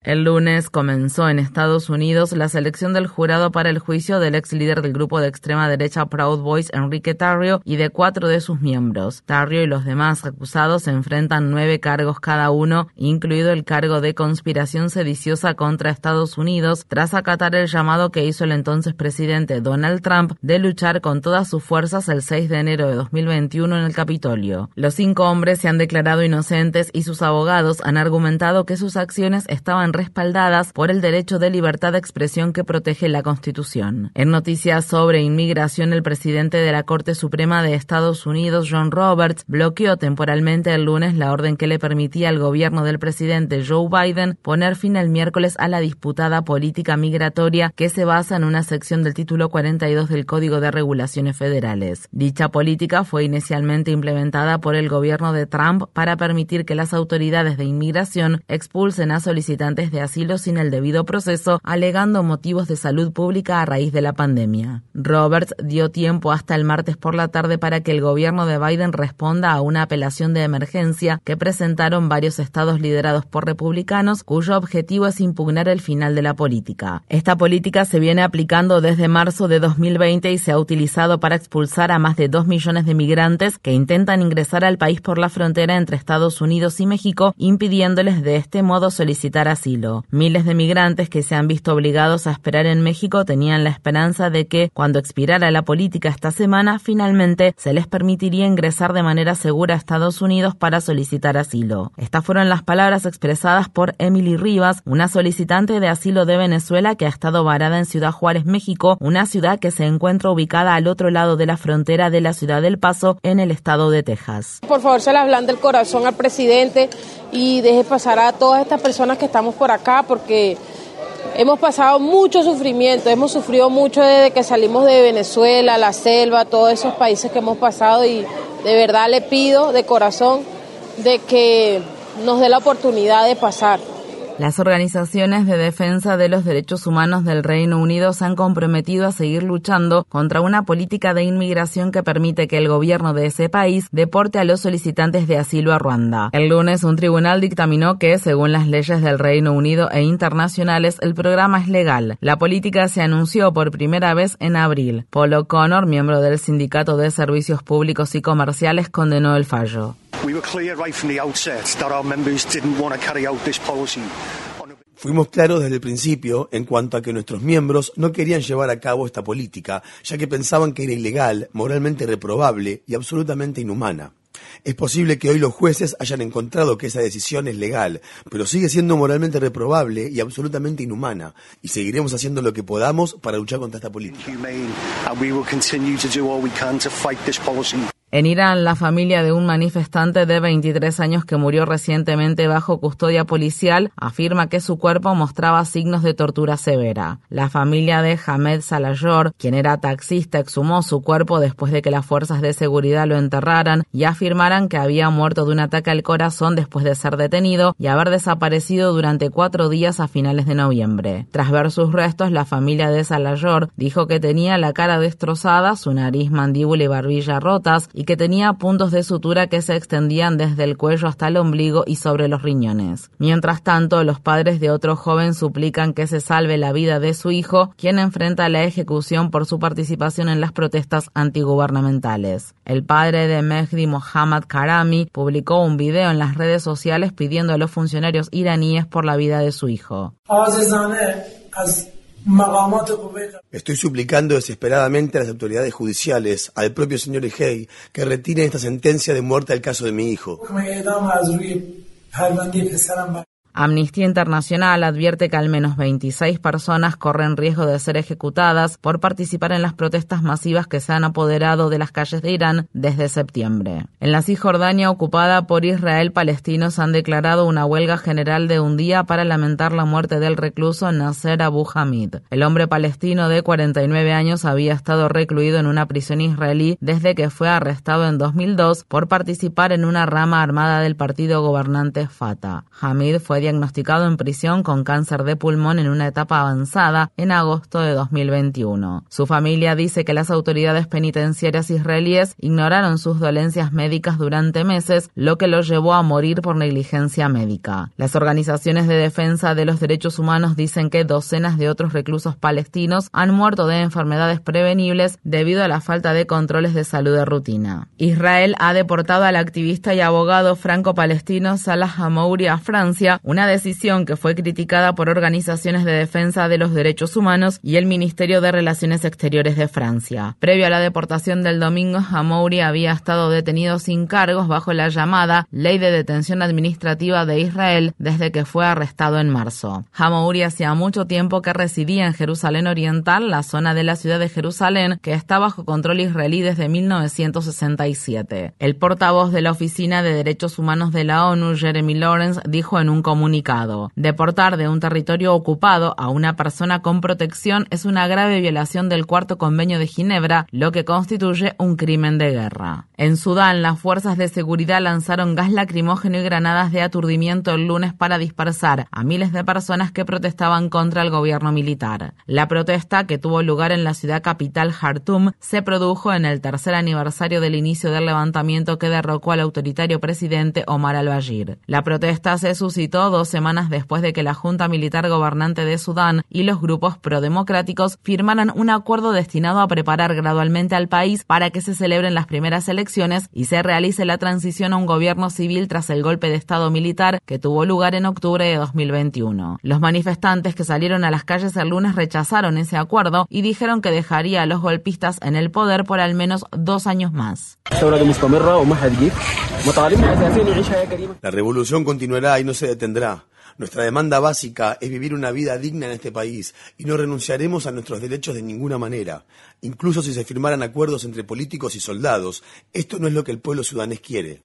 El lunes comenzó en Estados Unidos la selección del jurado para el juicio del ex líder del grupo de extrema derecha Proud Boys, Enrique Tarrio, y de cuatro de sus miembros. Tarrio y los demás acusados se enfrentan nueve cargos cada uno, incluido el cargo de conspiración sediciosa contra Estados Unidos, tras acatar el llamado que hizo el entonces presidente Donald Trump de luchar con todas sus fuerzas el 6 de enero de 2021 en el Capitolio. Los cinco hombres se han declarado inocentes y sus abogados han argumentado que sus acciones estaban respaldadas por el derecho de libertad de expresión que protege la Constitución. En noticias sobre inmigración, el presidente de la Corte Suprema de Estados Unidos, John Roberts, bloqueó temporalmente el lunes la orden que le permitía al gobierno del presidente Joe Biden poner fin el miércoles a la disputada política migratoria que se basa en una sección del título 42 del Código de Regulaciones Federales. Dicha política fue inicialmente implementada por el gobierno de Trump para permitir que las autoridades de inmigración expulsen a solicitantes de asilo sin el debido proceso, alegando motivos de salud pública a raíz de la pandemia. Roberts dio tiempo hasta el martes por la tarde para que el gobierno de Biden responda a una apelación de emergencia que presentaron varios estados liderados por republicanos cuyo objetivo es impugnar el final de la política. Esta política se viene aplicando desde marzo de 2020 y se ha utilizado para expulsar a más de dos millones de migrantes que intentan ingresar al país por la frontera entre Estados Unidos y México, impidiéndoles de este modo solicitar asilo. Miles de migrantes que se han visto obligados a esperar en México tenían la esperanza de que, cuando expirara la política esta semana, finalmente se les permitiría ingresar de manera segura a Estados Unidos para solicitar asilo. Estas fueron las palabras expresadas por Emily Rivas, una solicitante de asilo de Venezuela que ha estado varada en Ciudad Juárez, México, una ciudad que se encuentra ubicada al otro lado de la frontera de la ciudad del Paso, en el estado de Texas. Por favor, se le hablan del corazón al presidente y deje pasar a todas estas personas que estamos por acá porque hemos pasado mucho sufrimiento, hemos sufrido mucho desde que salimos de Venezuela, la selva, todos esos países que hemos pasado y de verdad le pido de corazón de que nos dé la oportunidad de pasar. Las organizaciones de defensa de los derechos humanos del Reino Unido se han comprometido a seguir luchando contra una política de inmigración que permite que el gobierno de ese país deporte a los solicitantes de asilo a Ruanda. El lunes un tribunal dictaminó que, según las leyes del Reino Unido e internacionales, el programa es legal. La política se anunció por primera vez en abril. Paul O'Connor, miembro del Sindicato de Servicios Públicos y Comerciales, condenó el fallo. Fuimos claros desde el principio en cuanto a que nuestros miembros no querían llevar a cabo esta política, ya que pensaban que era ilegal, moralmente reprobable y absolutamente inhumana. Es posible que hoy los jueces hayan encontrado que esa decisión es legal, pero sigue siendo moralmente reprobable y absolutamente inhumana, y seguiremos haciendo lo que podamos para luchar contra esta política. En Irán, la familia de un manifestante de 23 años que murió recientemente bajo custodia policial afirma que su cuerpo mostraba signos de tortura severa. La familia de Hamed Salayor, quien era taxista, exhumó su cuerpo después de que las fuerzas de seguridad lo enterraran y afirmaran que había muerto de un ataque al corazón después de ser detenido y haber desaparecido durante cuatro días a finales de noviembre. Tras ver sus restos, la familia de Salayor dijo que tenía la cara destrozada, su nariz, mandíbula y barbilla rotas y que tenía puntos de sutura que se extendían desde el cuello hasta el ombligo y sobre los riñones. Mientras tanto, los padres de otro joven suplican que se salve la vida de su hijo, quien enfrenta la ejecución por su participación en las protestas antigubernamentales. El padre de Mehdi Mohammad Karami publicó un video en las redes sociales pidiendo a los funcionarios iraníes por la vida de su hijo. Estoy suplicando desesperadamente a las autoridades judiciales, al propio señor Egei, que retiren esta sentencia de muerte al caso de mi hijo. Amnistía Internacional advierte que al menos 26 personas corren riesgo de ser ejecutadas por participar en las protestas masivas que se han apoderado de las calles de Irán desde septiembre. En la Cisjordania ocupada por Israel, palestinos han declarado una huelga general de un día para lamentar la muerte del recluso Nasser Abu Hamid. El hombre palestino de 49 años había estado recluido en una prisión israelí desde que fue arrestado en 2002 por participar en una rama armada del partido gobernante Fatah. Hamid fue diagnosticado en prisión con cáncer de pulmón en una etapa avanzada en agosto de 2021. Su familia dice que las autoridades penitenciarias israelíes ignoraron sus dolencias médicas durante meses, lo que lo llevó a morir por negligencia médica. Las organizaciones de defensa de los derechos humanos dicen que docenas de otros reclusos palestinos han muerto de enfermedades prevenibles debido a la falta de controles de salud de rutina. Israel ha deportado al activista y abogado franco-palestino Salah Hamouri a Francia, una decisión que fue criticada por organizaciones de defensa de los derechos humanos y el Ministerio de Relaciones Exteriores de Francia. Previo a la deportación del domingo, Hamouri había estado detenido sin cargos bajo la llamada Ley de Detención Administrativa de Israel desde que fue arrestado en marzo. Hamouri hacía mucho tiempo que residía en Jerusalén Oriental, la zona de la ciudad de Jerusalén que está bajo control israelí desde 1967. El portavoz de la Oficina de Derechos Humanos de la ONU, Jeremy Lawrence, dijo en un comunicado comunicado. Deportar de un territorio ocupado a una persona con protección es una grave violación del cuarto convenio de Ginebra, lo que constituye un crimen de guerra. En Sudán, las fuerzas de seguridad lanzaron gas lacrimógeno y granadas de aturdimiento el lunes para dispersar a miles de personas que protestaban contra el gobierno militar. La protesta, que tuvo lugar en la ciudad capital Khartoum, se produjo en el tercer aniversario del inicio del levantamiento que derrocó al autoritario presidente Omar al-Bashir. La protesta se suscitó dos semanas después de que la Junta Militar Gobernante de Sudán y los grupos prodemocráticos firmaran un acuerdo destinado a preparar gradualmente al país para que se celebren las primeras elecciones y se realice la transición a un gobierno civil tras el golpe de Estado militar que tuvo lugar en octubre de 2021. Los manifestantes que salieron a las calles el lunes rechazaron ese acuerdo y dijeron que dejaría a los golpistas en el poder por al menos dos años más. La revolución continuará y no se detendrá. Nuestra demanda básica es vivir una vida digna en este país y no renunciaremos a nuestros derechos de ninguna manera. Incluso si se firmaran acuerdos entre políticos y soldados, esto no es lo que el pueblo sudanés quiere.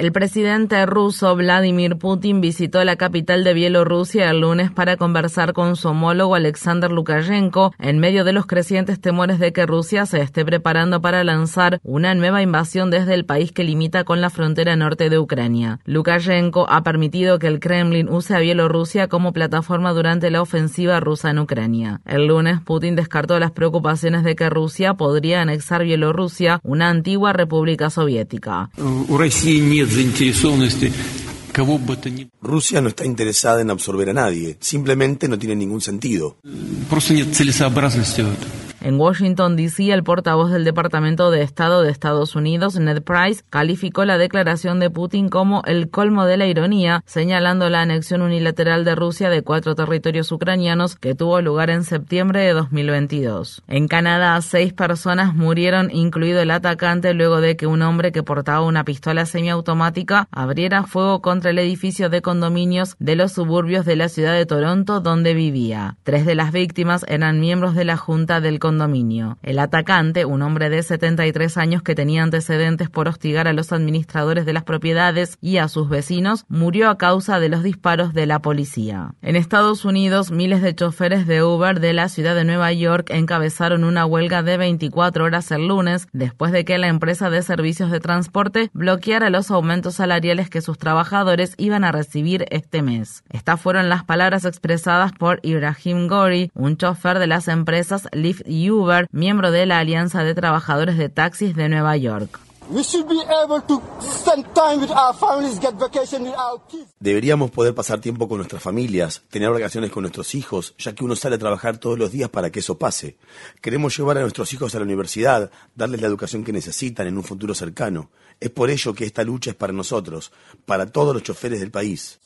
El presidente ruso Vladimir Putin visitó la capital de Bielorrusia el lunes para conversar con su homólogo Alexander Lukashenko en medio de los crecientes temores de que Rusia se esté preparando para lanzar una nueva invasión desde el país que limita con la frontera norte de Ucrania. Lukashenko ha permitido que el Kremlin use a Bielorrusia como plataforma durante la ofensiva rusa en Ucrania. El lunes Putin descartó las preocupaciones de que Rusia podría anexar Bielorrusia, una antigua república soviética. Rusia no está interesada en absorber a nadie, simplemente no tiene ningún sentido. En Washington, D.C., el portavoz del Departamento de Estado de Estados Unidos, Ned Price, calificó la declaración de Putin como el colmo de la ironía, señalando la anexión unilateral de Rusia de cuatro territorios ucranianos que tuvo lugar en septiembre de 2022. En Canadá, seis personas murieron, incluido el atacante, luego de que un hombre que portaba una pistola semiautomática abriera fuego contra el edificio de condominios de los suburbios de la ciudad de Toronto donde vivía. Tres de las víctimas eran miembros de la Junta del condominio. El atacante, un hombre de 73 años que tenía antecedentes por hostigar a los administradores de las propiedades y a sus vecinos, murió a causa de los disparos de la policía. En Estados Unidos, miles de choferes de Uber de la ciudad de Nueva York encabezaron una huelga de 24 horas el lunes después de que la empresa de servicios de transporte bloqueara los aumentos salariales que sus trabajadores iban a recibir este mes. Estas fueron las palabras expresadas por Ibrahim Gori, un chofer de las empresas Lyft y Uber, miembro de la Alianza de Trabajadores de Taxis de Nueva York. Deberíamos poder pasar tiempo con nuestras familias, tener vacaciones con nuestros hijos, ya que uno sale a trabajar todos los días para que eso pase. Queremos llevar a nuestros hijos a la universidad, darles la educación que necesitan en un futuro cercano. Es por ello que esta lucha es para nosotros, para todos los choferes del país.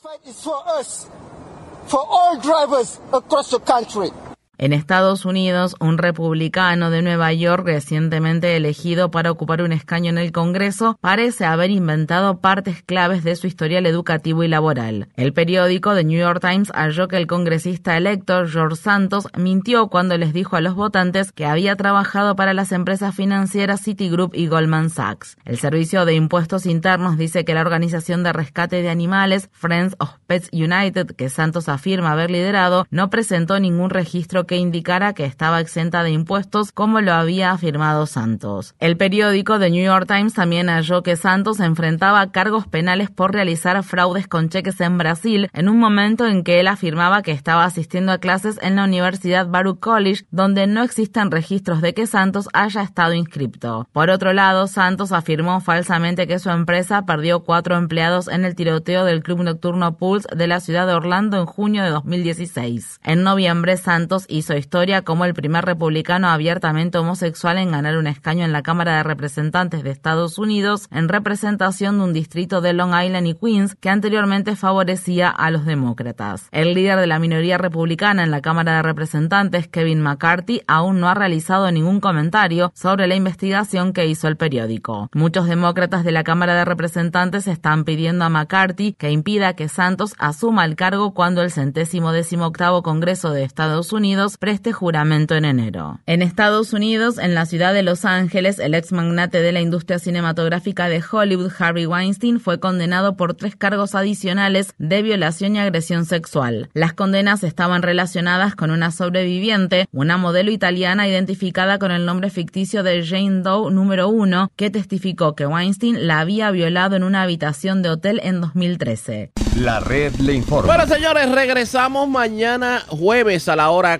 En Estados Unidos, un republicano de Nueva York recientemente elegido para ocupar un escaño en el Congreso parece haber inventado partes claves de su historial educativo y laboral. El periódico The New York Times halló que el congresista electo George Santos mintió cuando les dijo a los votantes que había trabajado para las empresas financieras Citigroup y Goldman Sachs. El Servicio de Impuestos Internos dice que la organización de rescate de animales Friends of Pets United, que Santos afirma haber liderado, no presentó ningún registro que indicara que estaba exenta de impuestos como lo había afirmado Santos. El periódico The New York Times también halló que Santos enfrentaba cargos penales por realizar fraudes con cheques en Brasil en un momento en que él afirmaba que estaba asistiendo a clases en la Universidad Baruch College donde no existen registros de que Santos haya estado inscripto. Por otro lado, Santos afirmó falsamente que su empresa perdió cuatro empleados en el tiroteo del club nocturno Pulse de la ciudad de Orlando en junio de 2016. En noviembre, Santos hizo historia como el primer republicano abiertamente homosexual en ganar un escaño en la Cámara de Representantes de Estados Unidos en representación de un distrito de Long Island y Queens que anteriormente favorecía a los demócratas. El líder de la minoría republicana en la Cámara de Representantes, Kevin McCarthy, aún no ha realizado ningún comentario sobre la investigación que hizo el periódico. Muchos demócratas de la Cámara de Representantes están pidiendo a McCarthy que impida que Santos asuma el cargo cuando el centésimo décimo octavo Congreso de Estados Unidos Unidos preste juramento en enero. En Estados Unidos, en la ciudad de Los Ángeles, el ex magnate de la industria cinematográfica de Hollywood, Harvey Weinstein, fue condenado por tres cargos adicionales de violación y agresión sexual. Las condenas estaban relacionadas con una sobreviviente, una modelo italiana identificada con el nombre ficticio de Jane Doe número uno, que testificó que Weinstein la había violado en una habitación de hotel en 2013. La red le informa. Bueno, señores, regresamos mañana jueves a la hora